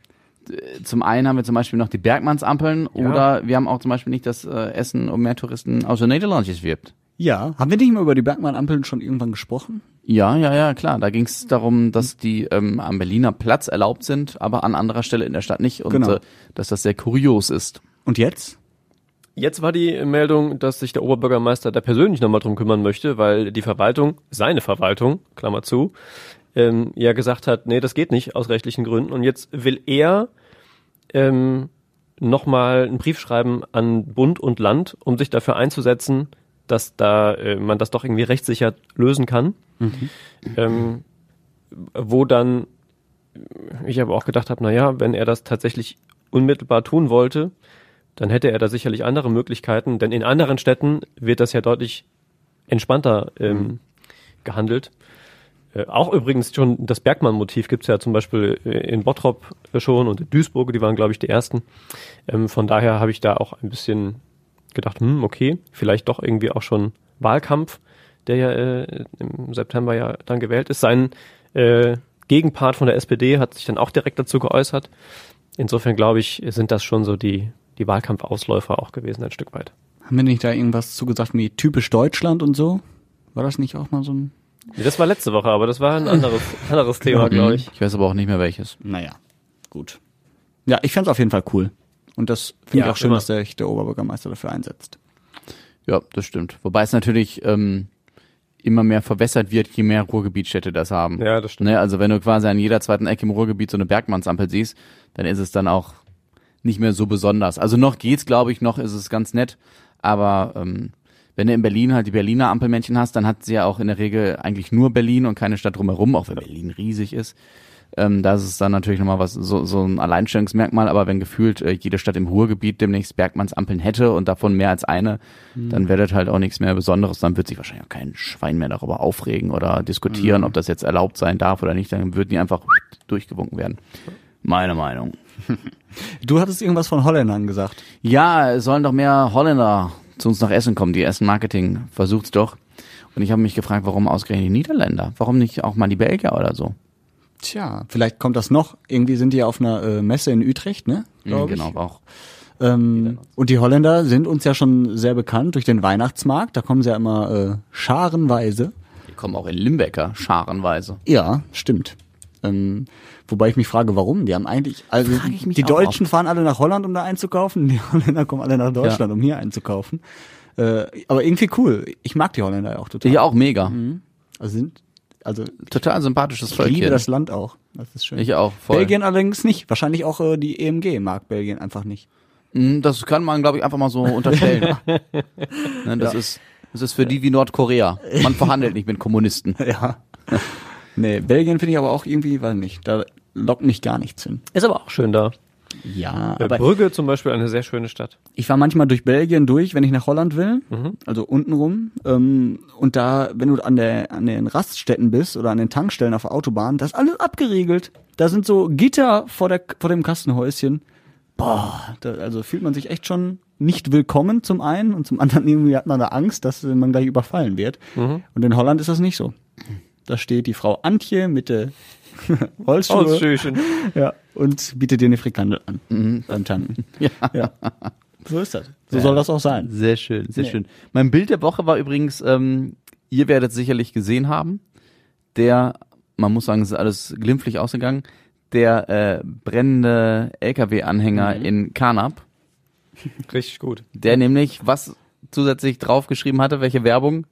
S4: zum einen haben wir zum Beispiel noch die Bergmannsampeln
S5: Ja.
S4: oder wir haben auch zum Beispiel nicht das äh, Essen um mehr Touristen aus den Niederlanden wirbt.
S6: Ja. Haben wir nicht mal über die Bergmann-Ampeln schon irgendwann gesprochen?
S4: Ja, ja, ja, klar. Da ging es darum, dass die ähm, am Berliner Platz erlaubt sind, aber an anderer Stelle in der Stadt nicht und
S6: Genau.
S4: äh, dass das sehr kurios ist.
S6: Und jetzt?
S5: Jetzt war die Meldung, dass sich der Oberbürgermeister da persönlich nochmal drum kümmern möchte, weil die Verwaltung, seine Verwaltung, Klammer zu, ähm, ja gesagt hat, nee, das geht nicht aus rechtlichen Gründen. Und jetzt will er ähm, nochmal einen Brief schreiben an Bund und Land, um sich dafür einzusetzen, dass da äh, man das doch irgendwie rechtssicher lösen kann. Ähm, wo dann ich aber auch gedacht habe, na ja, wenn er das tatsächlich unmittelbar tun wollte, dann hätte er da sicherlich andere Möglichkeiten, denn in anderen Städten wird das ja deutlich entspannter ähm, gehandelt. Äh, auch übrigens schon das Bergmann-Motiv gibt's ja zum Beispiel äh, in Bottrop schon und in Duisburg, die waren, glaube ich, die ersten. Ähm, von daher habe ich da auch ein bisschen gedacht, hm, okay, vielleicht doch irgendwie auch schon Wahlkampf, der ja äh, im September ja dann gewählt ist. Sein äh, Gegenpart von der SPD hat sich dann auch direkt dazu geäußert. Insofern glaube ich, sind das schon so die, die Wahlkampfausläufer auch gewesen, ein Stück weit.
S6: Haben wir nicht da irgendwas zugesagt wie typisch Deutschland und so? War das nicht auch mal so ein.
S5: Das war letzte Woche, aber das war ein anderes, anderes Thema, glaube ich.
S4: Ich weiß aber auch nicht mehr welches.
S6: Naja, gut. Ja, ich fänd's auf jeden Fall cool. Und das finde
S5: Ja,
S6: ich auch schön,
S5: immer.
S6: dass der, sich der Oberbürgermeister dafür einsetzt.
S4: Ja, das stimmt. Wobei es natürlich ähm, immer mehr verwässert wird, je mehr Ruhrgebietstädte das haben.
S5: Ja, das stimmt.
S4: Ne, also wenn du quasi an jeder zweiten Ecke im Ruhrgebiet so eine Bergmannsampel siehst, dann ist es dann auch nicht mehr so besonders. Also noch geht's, glaube ich, noch ist es ganz nett, aber ähm, wenn du in Berlin halt die Berliner Ampelmännchen hast, dann hat sie ja auch in der Regel eigentlich nur Berlin und keine Stadt drumherum, auch wenn Berlin riesig ist. Ähm, da ist es dann natürlich nochmal was, so, so ein Alleinstellungsmerkmal, aber wenn gefühlt äh, jede Stadt im Ruhrgebiet demnächst Bergmannsampeln hätte und davon mehr als eine, dann wäre das halt auch nichts mehr Besonderes, dann wird sich wahrscheinlich auch kein Schwein mehr darüber aufregen oder diskutieren, ob das jetzt erlaubt sein darf oder nicht, dann würden die einfach durchgewunken werden. Meine Meinung.
S6: Du hattest irgendwas von Holländern gesagt.
S4: Ja, es sollen doch mehr Holländer zu uns nach Essen kommen. Die Essen Marketing versucht's doch. Und ich habe mich gefragt, warum ausgerechnet die Niederländer? Warum nicht auch mal die Belgier oder so?
S6: Tja, vielleicht kommt das noch. Irgendwie sind die auf einer äh, Messe in Utrecht, ne? Ich.
S4: genau, auch.
S6: Ähm, und die Holländer sind uns ja schon sehr bekannt durch den Weihnachtsmarkt. Da kommen sie ja immer äh, scharenweise.
S4: Die kommen auch in Limbecker, scharenweise.
S6: Ja, stimmt. Ähm, wobei ich mich frage, warum? Die haben eigentlich, also
S4: ich
S6: die Deutschen fahren alle nach Holland, um da einzukaufen, die Holländer kommen alle nach Deutschland,
S4: Ja.
S6: um hier einzukaufen. Äh, aber irgendwie cool. Ich mag die Holländer ja auch total.
S4: Ja, auch mega.
S6: Also sind, also
S4: Total sympathisches
S6: ich
S4: Volk
S6: liebe
S4: hier.
S6: das Land auch. Das ist schön.
S4: Ich auch, voll.
S6: Belgien allerdings nicht. Wahrscheinlich auch äh, die EMG mag Belgien einfach nicht.
S4: Mm, Das kann man, glaube ich, einfach mal so unterstellen. ne, das ist, das ist für die wie Nordkorea. Man verhandelt nicht mit Kommunisten.
S6: Ja. nee, Belgien finde ich aber auch irgendwie, weiß nicht, da lockt mich gar nichts hin.
S5: Ist aber auch schön da.
S6: Ja,
S5: Äh,
S6: aber
S5: Brügge zum Beispiel eine sehr schöne Stadt.
S6: ich fahre manchmal durch Belgien durch, wenn ich nach Holland will, also untenrum. Ähm, und da, wenn du an der an den Raststätten bist oder an den Tankstellen auf der Autobahn, das ist alles abgeriegelt. Da sind so Gitter vor der vor dem Kastenhäuschen. Boah, da, also fühlt man sich echt schon nicht willkommen zum einen und zum anderen irgendwie hat man da Angst, dass man gleich überfallen wird. Und in Holland ist das nicht so. Da steht die Frau Antje mit der Holzschuhe.
S5: Holzschöchen.
S6: Ja, und bietet dir eine Frikandel an beim Tanken.
S4: Ja.
S6: Ja. So ist das. So soll das auch sein.
S4: Sehr schön, sehr
S6: Nee.
S4: schön. Mein Bild der Woche war übrigens, ähm, ihr werdet sicherlich gesehen haben, der, man muss sagen, es ist alles glimpflich ausgegangen, der äh, brennende LKW-Anhänger in Karnap,
S5: Richtig gut.
S4: der nämlich was zusätzlich draufgeschrieben hatte, welche Werbung?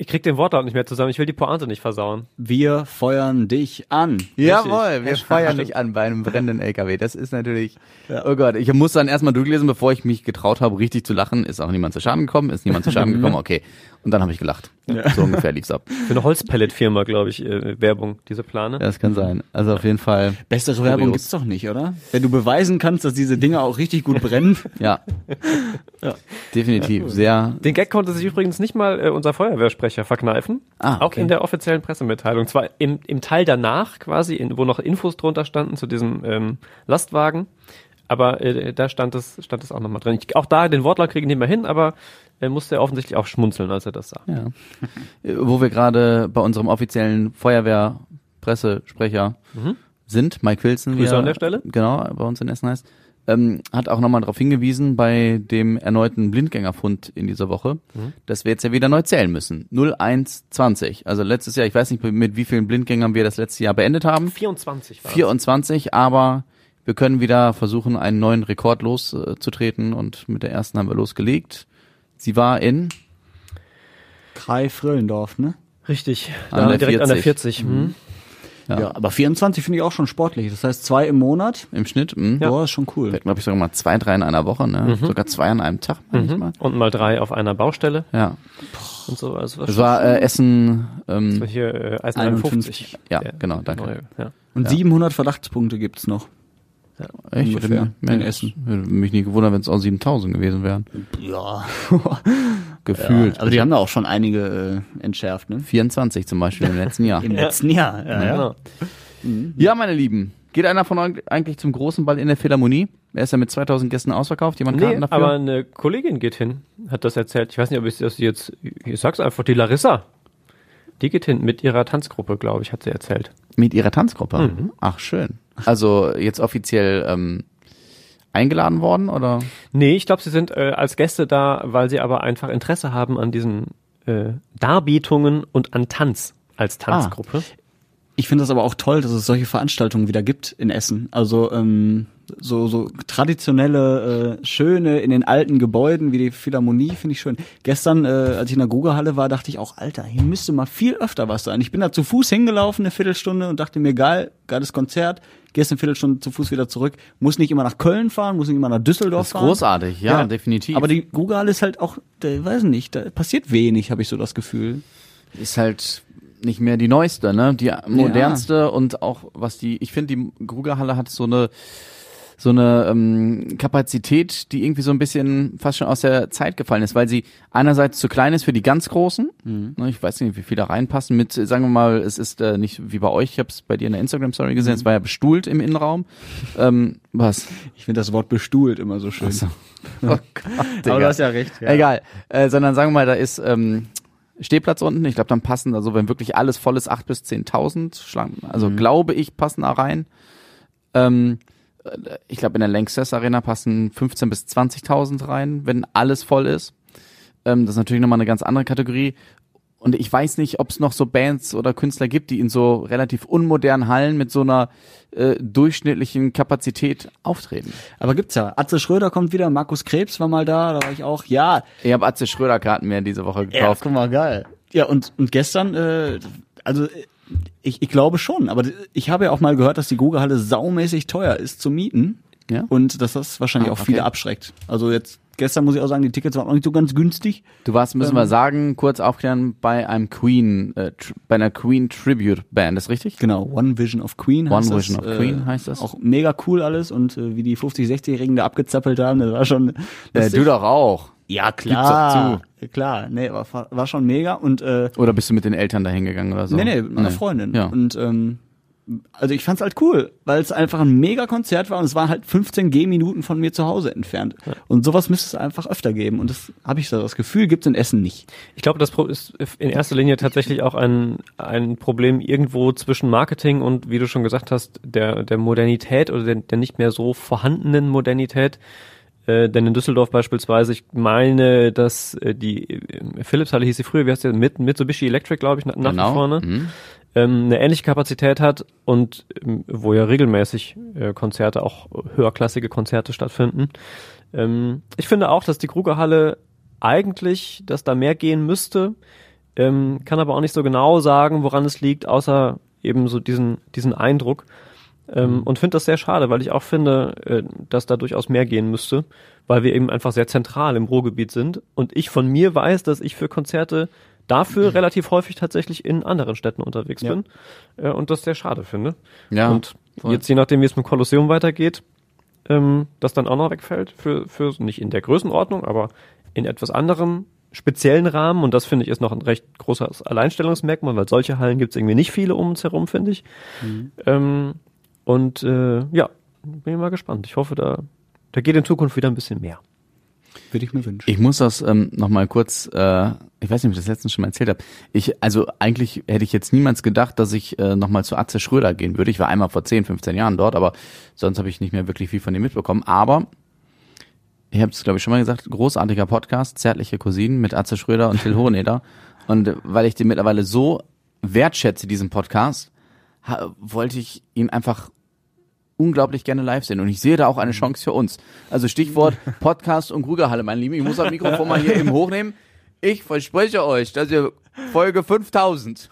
S5: Ich krieg den Wortlaut nicht mehr zusammen. Ich will die Pointe nicht versauen.
S6: Wir feuern dich an.
S4: Jawohl, wir feiern dich an bei einem brennenden LKW. Das ist natürlich, oh Gott, ich muss dann erstmal durchlesen, bevor ich mich getraut habe, richtig zu lachen. Ist auch niemand zu Schaden gekommen, ist niemand zu Schaden gekommen, okay. Und dann habe ich gelacht. So ungefähr lief's ab.
S5: Für eine Holzpelletfirma, glaube ich, äh, Werbung, diese Plane.
S4: Ja, das kann sein. Also auf jeden Fall,
S6: Bessere Werbung
S4: Kurios.
S6: gibt's doch nicht, oder? Wenn du beweisen kannst, dass diese Dinge auch richtig gut brennen.
S4: ja. Definitiv. Sehr,
S5: Den Gag konnte sich übrigens nicht mal äh, unser Feuerwehrsprecher verkneifen.
S4: Ah,
S5: Auch
S4: okay.
S5: in der offiziellen Pressemitteilung. Zwar im, im Teil danach quasi, in, wo noch Infos drunter standen zu diesem ähm, Lastwagen. Aber äh, da stand es, stand es auch nochmal drin. Ich, auch da, den Wortlaut kriege ich nicht mehr hin, aber er musste er offensichtlich auch schmunzeln, als er das sah.
S4: ja. Äh, Wo wir gerade bei unserem offiziellen Feuerwehrpressesprecher sind, Mike Wilson.
S5: Grüße
S4: er-
S5: an der Stelle.
S4: Genau, bei uns in Essen heißt. Ähm, hat auch nochmal darauf hingewiesen bei dem erneuten Blindgängerfund in dieser Woche, dass wir jetzt ja wieder neu zählen müssen. 0120. Also letztes Jahr, ich weiß nicht, mit wie vielen Blindgängern wir das letzte Jahr beendet haben.
S5: 24 war
S4: 24, aber wir können wieder versuchen, einen neuen Rekord loszutreten und mit der ersten haben wir losgelegt. Sie war in
S6: Krei Fröllendorf, ne?
S5: Richtig,
S4: An
S5: da
S4: der
S5: direkt an der
S4: 40.
S5: 40. Hm.
S6: Ja. aber 24 finde ich auch schon sportlich. Das heißt zwei im Monat.
S4: im Schnitt. Hm.
S6: Boah, ist schon
S4: Wir
S6: cool.
S4: hatten, glaube ich, sogar mal zwei, drei in einer Woche, ne? Sogar zwei an einem Tag manchmal.
S5: Und mal drei auf einer Baustelle
S4: Ja.
S5: und so. Also
S4: Das war äh, Essen, ähm,
S5: hier äh, Eisen
S6: 51.
S5: 51.
S4: ja,
S5: Der
S4: genau, danke.
S5: neue, ja.
S6: Und 700 Verdachtspunkte gibt's noch.
S4: Echt?
S6: ungefähr
S4: Würde
S6: in
S4: mich-
S6: Essen.
S4: Würde mich nicht gewundert, wenn es auch 7000 gewesen wären.
S6: Ja.
S4: Gefühlt.
S6: Ja, aber die haben da auch schon einige äh, entschärft, ne?
S4: 24 zum Beispiel im letzten Jahr.
S6: Im letzten Jahr. Ja, ja.
S5: Genau.
S4: Ja, meine Lieben. Geht einer von euch eigentlich zum großen Ball in der Philharmonie? Er ist ja mit 2000 Gästen ausverkauft. Jemand
S5: Nee,
S4: Karten dafür?
S5: aber eine Kollegin geht hin, hat das erzählt. Ich weiß nicht, ob ich das jetzt, ich sag's einfach, die Larissa. Hin mit ihrer Tanzgruppe, glaube ich, hat sie erzählt.
S4: Mit ihrer Tanzgruppe?
S5: Mhm.
S4: Ach, schön. Also jetzt offiziell ähm, eingeladen worden oder?
S5: Nee, ich glaube, sie sind äh, als Gäste da, weil sie aber einfach Interesse haben an diesen äh, Darbietungen und an Tanz als Tanzgruppe.
S6: Ich finde das aber auch toll, dass es solche Veranstaltungen wieder gibt in Essen. Also ähm, so, so traditionelle, äh, schöne in den alten Gebäuden wie die Philharmonie finde ich schön. Gestern, äh, als ich in der Grugerhalle war, dachte ich auch, Alter, hier müsste mal viel öfter was sein. Ich bin da zu Fuß hingelaufen, eine Viertelstunde und dachte mir, geil, geiles Konzert. Gehst eine Viertelstunde zu Fuß wieder zurück. Muss nicht immer nach Köln fahren, muss nicht immer nach Düsseldorf
S4: Das ist
S6: fahren.
S4: großartig, ja, definitiv.
S6: Aber die Grugerhalle ist halt auch, äh, weiß nicht, da passiert wenig, habe ich so das Gefühl.
S4: ist halt nicht mehr die neueste, ne? Die modernste und auch was die, ich finde, die Grugerhalle hat so eine so eine ähm, Kapazität, die irgendwie so ein bisschen fast schon aus der Zeit gefallen ist, weil sie einerseits zu klein ist für die ganz Großen. Ne, ich weiß nicht, wie viel da reinpassen. Mit, sagen wir mal, es ist äh, nicht wie bei euch. Ich habe es bei dir in der Instagram Story gesehen. Es war ja bestuhlt im Innenraum. ähm, was?
S6: Ich finde das Wort bestuhlt immer so schön.
S4: Achso. Oh Gott.
S6: Aber du hast ja recht. Ja.
S4: Egal. Äh, sondern sagen wir mal, da ist ähm, Stehplatz unten. Ich glaube, dann passen, also wenn wirklich alles voll ist, 8.000 bis 10.000. schlagen- Also glaube ich, passen da rein. Ähm, äh, ich glaube, in der Lanxess Arena passen 15.000 bis 20.000 rein, wenn alles voll ist. Ähm, das ist natürlich nochmal eine ganz andere Kategorie. Und ich weiß nicht, ob es noch so Bands oder Künstler gibt, die in so relativ unmodernen Hallen mit so einer äh, durchschnittlichen Kapazität auftreten.
S6: Aber gibt's ja. Atze Schröder kommt wieder, Markus Krebs war mal da, da war ich auch. Ja,
S4: Ich habe Atze Schröder Karten mehr diese Woche
S6: ja
S4: gekauft.
S6: guck mal, geil. Ja, und, und gestern, äh, also ich, ich glaube schon, aber ich habe ja auch mal gehört, dass die Google-Halle saumäßig teuer ist zu mieten.
S4: Ja?
S6: Und dass das wahrscheinlich
S4: Ah,
S6: auch viele
S4: okay.
S6: abschreckt. Also jetzt, gestern muss ich auch sagen, die Tickets waren auch nicht so ganz günstig.
S4: Du warst, müssen wir sagen, kurz aufklären, bei einem Queen, äh, bei einer Queen Tribute Band, ist richtig?
S6: Genau, One Vision of Queen
S4: One
S6: heißt
S4: Vision
S6: das.
S4: of Queen heißt das.
S6: Auch mega cool alles und äh, wie die 50, 60-Jährigen da abgezappelt haben, das war schon.
S4: Äh, du doch auch.
S6: Ja,
S4: Gib's doch
S6: klar. Klar, nee, war, war schon mega und äh,
S4: Oder bist du mit den Eltern da hingegangen oder so?
S6: nee, nee, mit meiner Freundin.
S4: Ja.
S6: Und ähm, also ich fand's halt cool, weil es einfach ein mega Konzert war und es waren halt 15 Gehminuten von mir zu Hause entfernt. Und sowas müsste es einfach öfter geben und das habe ich so das Gefühl, gibt's in Essen nicht.
S5: Ich glaube, das ist in erster Linie tatsächlich auch ein, ein Problem irgendwo zwischen Marketing und, wie du schon gesagt hast, der, der Modernität oder der, der nicht mehr so vorhandenen Modernität. Äh, denn in Düsseldorf beispielsweise, ich meine, dass äh, die äh, Philips-Halle hieß sie früher, wie heißt der, Mit, Mitsubishi Electric, glaube ich, nach, nach
S4: Genau.
S5: wie vor, ne?
S4: Mhm.
S5: Ähm, eine ähnliche Kapazität hat und ähm, wo ja regelmäßig äh, Konzerte, auch höherklassige Konzerte stattfinden. Ähm, ich finde auch, dass die Krugerhalle eigentlich, dass da mehr gehen müsste, ähm, kann aber auch nicht so genau sagen, woran es liegt, außer eben so diesen, diesen Eindruck. Ähm, Und finde das sehr schade, weil ich auch finde, äh, dass da durchaus mehr gehen müsste, weil wir eben einfach sehr zentral im Ruhrgebiet sind. Und ich von mir weiß, dass ich für Konzerte dafür relativ häufig tatsächlich in anderen Städten unterwegs
S6: Ja.
S5: bin äh, und das sehr schade finde.
S4: Ja,
S5: und
S4: voll.
S5: jetzt je nachdem, wie es mit dem Kolosseum weitergeht, ähm, das dann auch noch wegfällt für, für nicht in der Größenordnung, aber in etwas anderem speziellen Rahmen und das finde ich ist noch ein recht großes Alleinstellungsmerkmal, weil solche Hallen gibt es irgendwie nicht viele um uns herum, finde ich. Ähm, und äh, ja, bin mal gespannt. Ich hoffe, da, da geht in Zukunft wieder ein bisschen mehr.
S6: Würde ich mir wünschen.
S4: Ich muss das ähm, nochmal kurz, äh, ich weiß nicht, ob ich das letztens schon mal erzählt habe. Ich, also eigentlich hätte ich jetzt niemals gedacht, dass ich äh, nochmal zu Atze Schröder gehen würde. Ich war einmal vor 10, 15 Jahren dort, aber sonst habe ich nicht mehr wirklich viel von ihm mitbekommen. Aber ich habe es, glaube ich, schon mal gesagt, großartiger Podcast, Zärtliche Cousinen mit Atze Schröder und Till Hoheneder. Und weil ich den mittlerweile so wertschätze, diesen Podcast, wollte ich ihn einfach unglaublich gerne live sehen. Und ich sehe da auch eine Chance für uns. Also Stichwort Podcast und Krügerhalle, mein Lieben. Ich muss das Mikrofon mal hier eben hochnehmen. Ich verspreche euch, dass ihr Folge 5000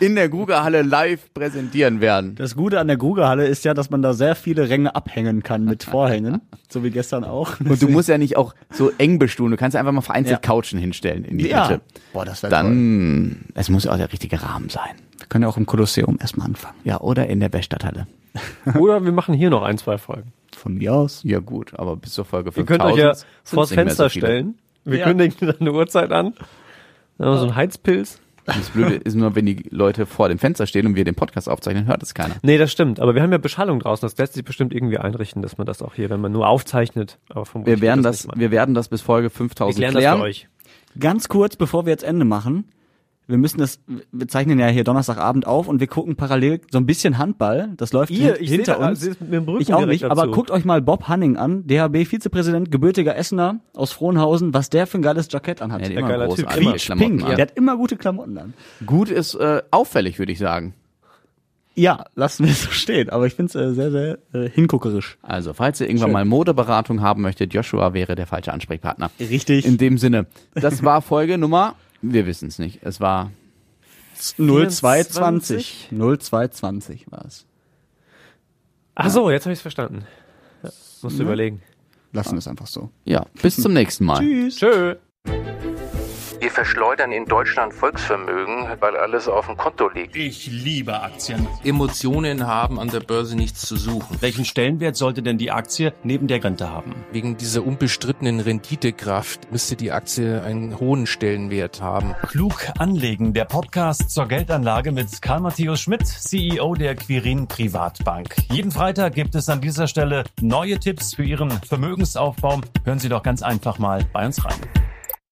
S4: in der Grugerhalle live präsentieren werden.
S6: Das Gute an der Grugerhalle ist ja, dass man da sehr viele Ränge abhängen kann mit Vorhängen, so wie gestern auch.
S4: Und du musst ja nicht auch so eng bestuhlen, du kannst ja einfach mal vereinzelt
S6: Ja.
S4: Couchen hinstellen in die
S6: ja.
S4: Mitte.
S6: Boah, das wäre toll.
S4: Dann, es muss ja auch der richtige Rahmen sein.
S6: Wir können ja auch im Kolosseum erstmal anfangen.
S4: Ja, oder in der Weststadthalle.
S5: Oder wir machen hier noch ein, zwei Folgen.
S6: Von mir aus.
S4: Ja gut, aber bis zur Folge
S5: Ihr
S4: 5000
S5: könnt euch ja vors Fenster
S4: so
S5: stellen. Wir
S6: Ja.
S5: kündigen dann eine Uhrzeit an. Dann haben wir so einen Heizpilz.
S4: Das Blöde ist nur, wenn die Leute vor dem Fenster stehen und wir den Podcast aufzeichnen, hört es keiner.
S5: Nee, das stimmt. Aber wir haben ja Beschallung draußen. Das lässt sich bestimmt irgendwie einrichten, dass man das auch hier, wenn man nur aufzeichnet. Aber vermutlich
S4: Wir werden das,
S5: nicht
S4: wir werden das bis Folge
S5: machen.
S4: 5000
S5: wir klären das für euch.
S6: Ganz kurz, bevor wir jetzt Ende machen. Wir müssen das, wir zeichnen ja hier Donnerstagabend auf und wir gucken parallel so ein bisschen Handball. Das läuft hin- hinter
S5: da-
S6: uns.
S5: sie ist mit dem Rücken
S6: Ich auch nicht, aber
S5: dazu.
S6: guckt euch mal Bob Hanning an, DHB-Vizepräsident, gebürtiger Essener aus Frohnhausen, was der für ein geiles Jackett anhat.
S4: Ja,
S5: Ja,
S4: immer
S5: geiler Typ.
S4: großartige
S5: Immer.
S4: Klamotten
S6: Pink,
S4: an.
S6: der hat immer gute Klamotten an.
S4: Gut ist äh, auffällig, würde ich sagen.
S6: Ja, lassen wir es so stehen, aber ich finde es äh, sehr, sehr äh, hinguckerisch.
S4: Also, falls ihr irgendwann
S6: Schön.
S4: mal Modeberatung haben möchtet, Joshua wäre der falsche Ansprechpartner.
S6: Richtig.
S4: In dem Sinne, das war Folge Nummer, wir wissen es nicht. Es war
S6: 0220. 0220 war es.
S5: Ach so, jetzt habe ich es verstanden. Ja, musst du überlegen.
S6: Lassen wir es einfach so.
S4: ja, bis zum nächsten Mal.
S6: Tschüss.
S5: Tschö.
S1: Wir verschleudern in Deutschland Volksvermögen, weil alles auf dem Konto liegt.
S2: Ich liebe Aktien.
S1: Emotionen haben an der Börse nichts zu suchen.
S2: Welchen Stellenwert sollte denn die Aktie neben der Rente haben?
S1: Wegen dieser unbestrittenen Renditekraft müsste die Aktie einen hohen Stellenwert haben.
S2: Klug anlegen, der Podcast zur Geldanlage mit Karl Matthäus Schmidt, CEO der Quirin Privatbank. Jeden Freitag gibt es an dieser Stelle neue Tipps für Ihren Vermögensaufbau. Hören Sie doch ganz einfach mal bei uns rein.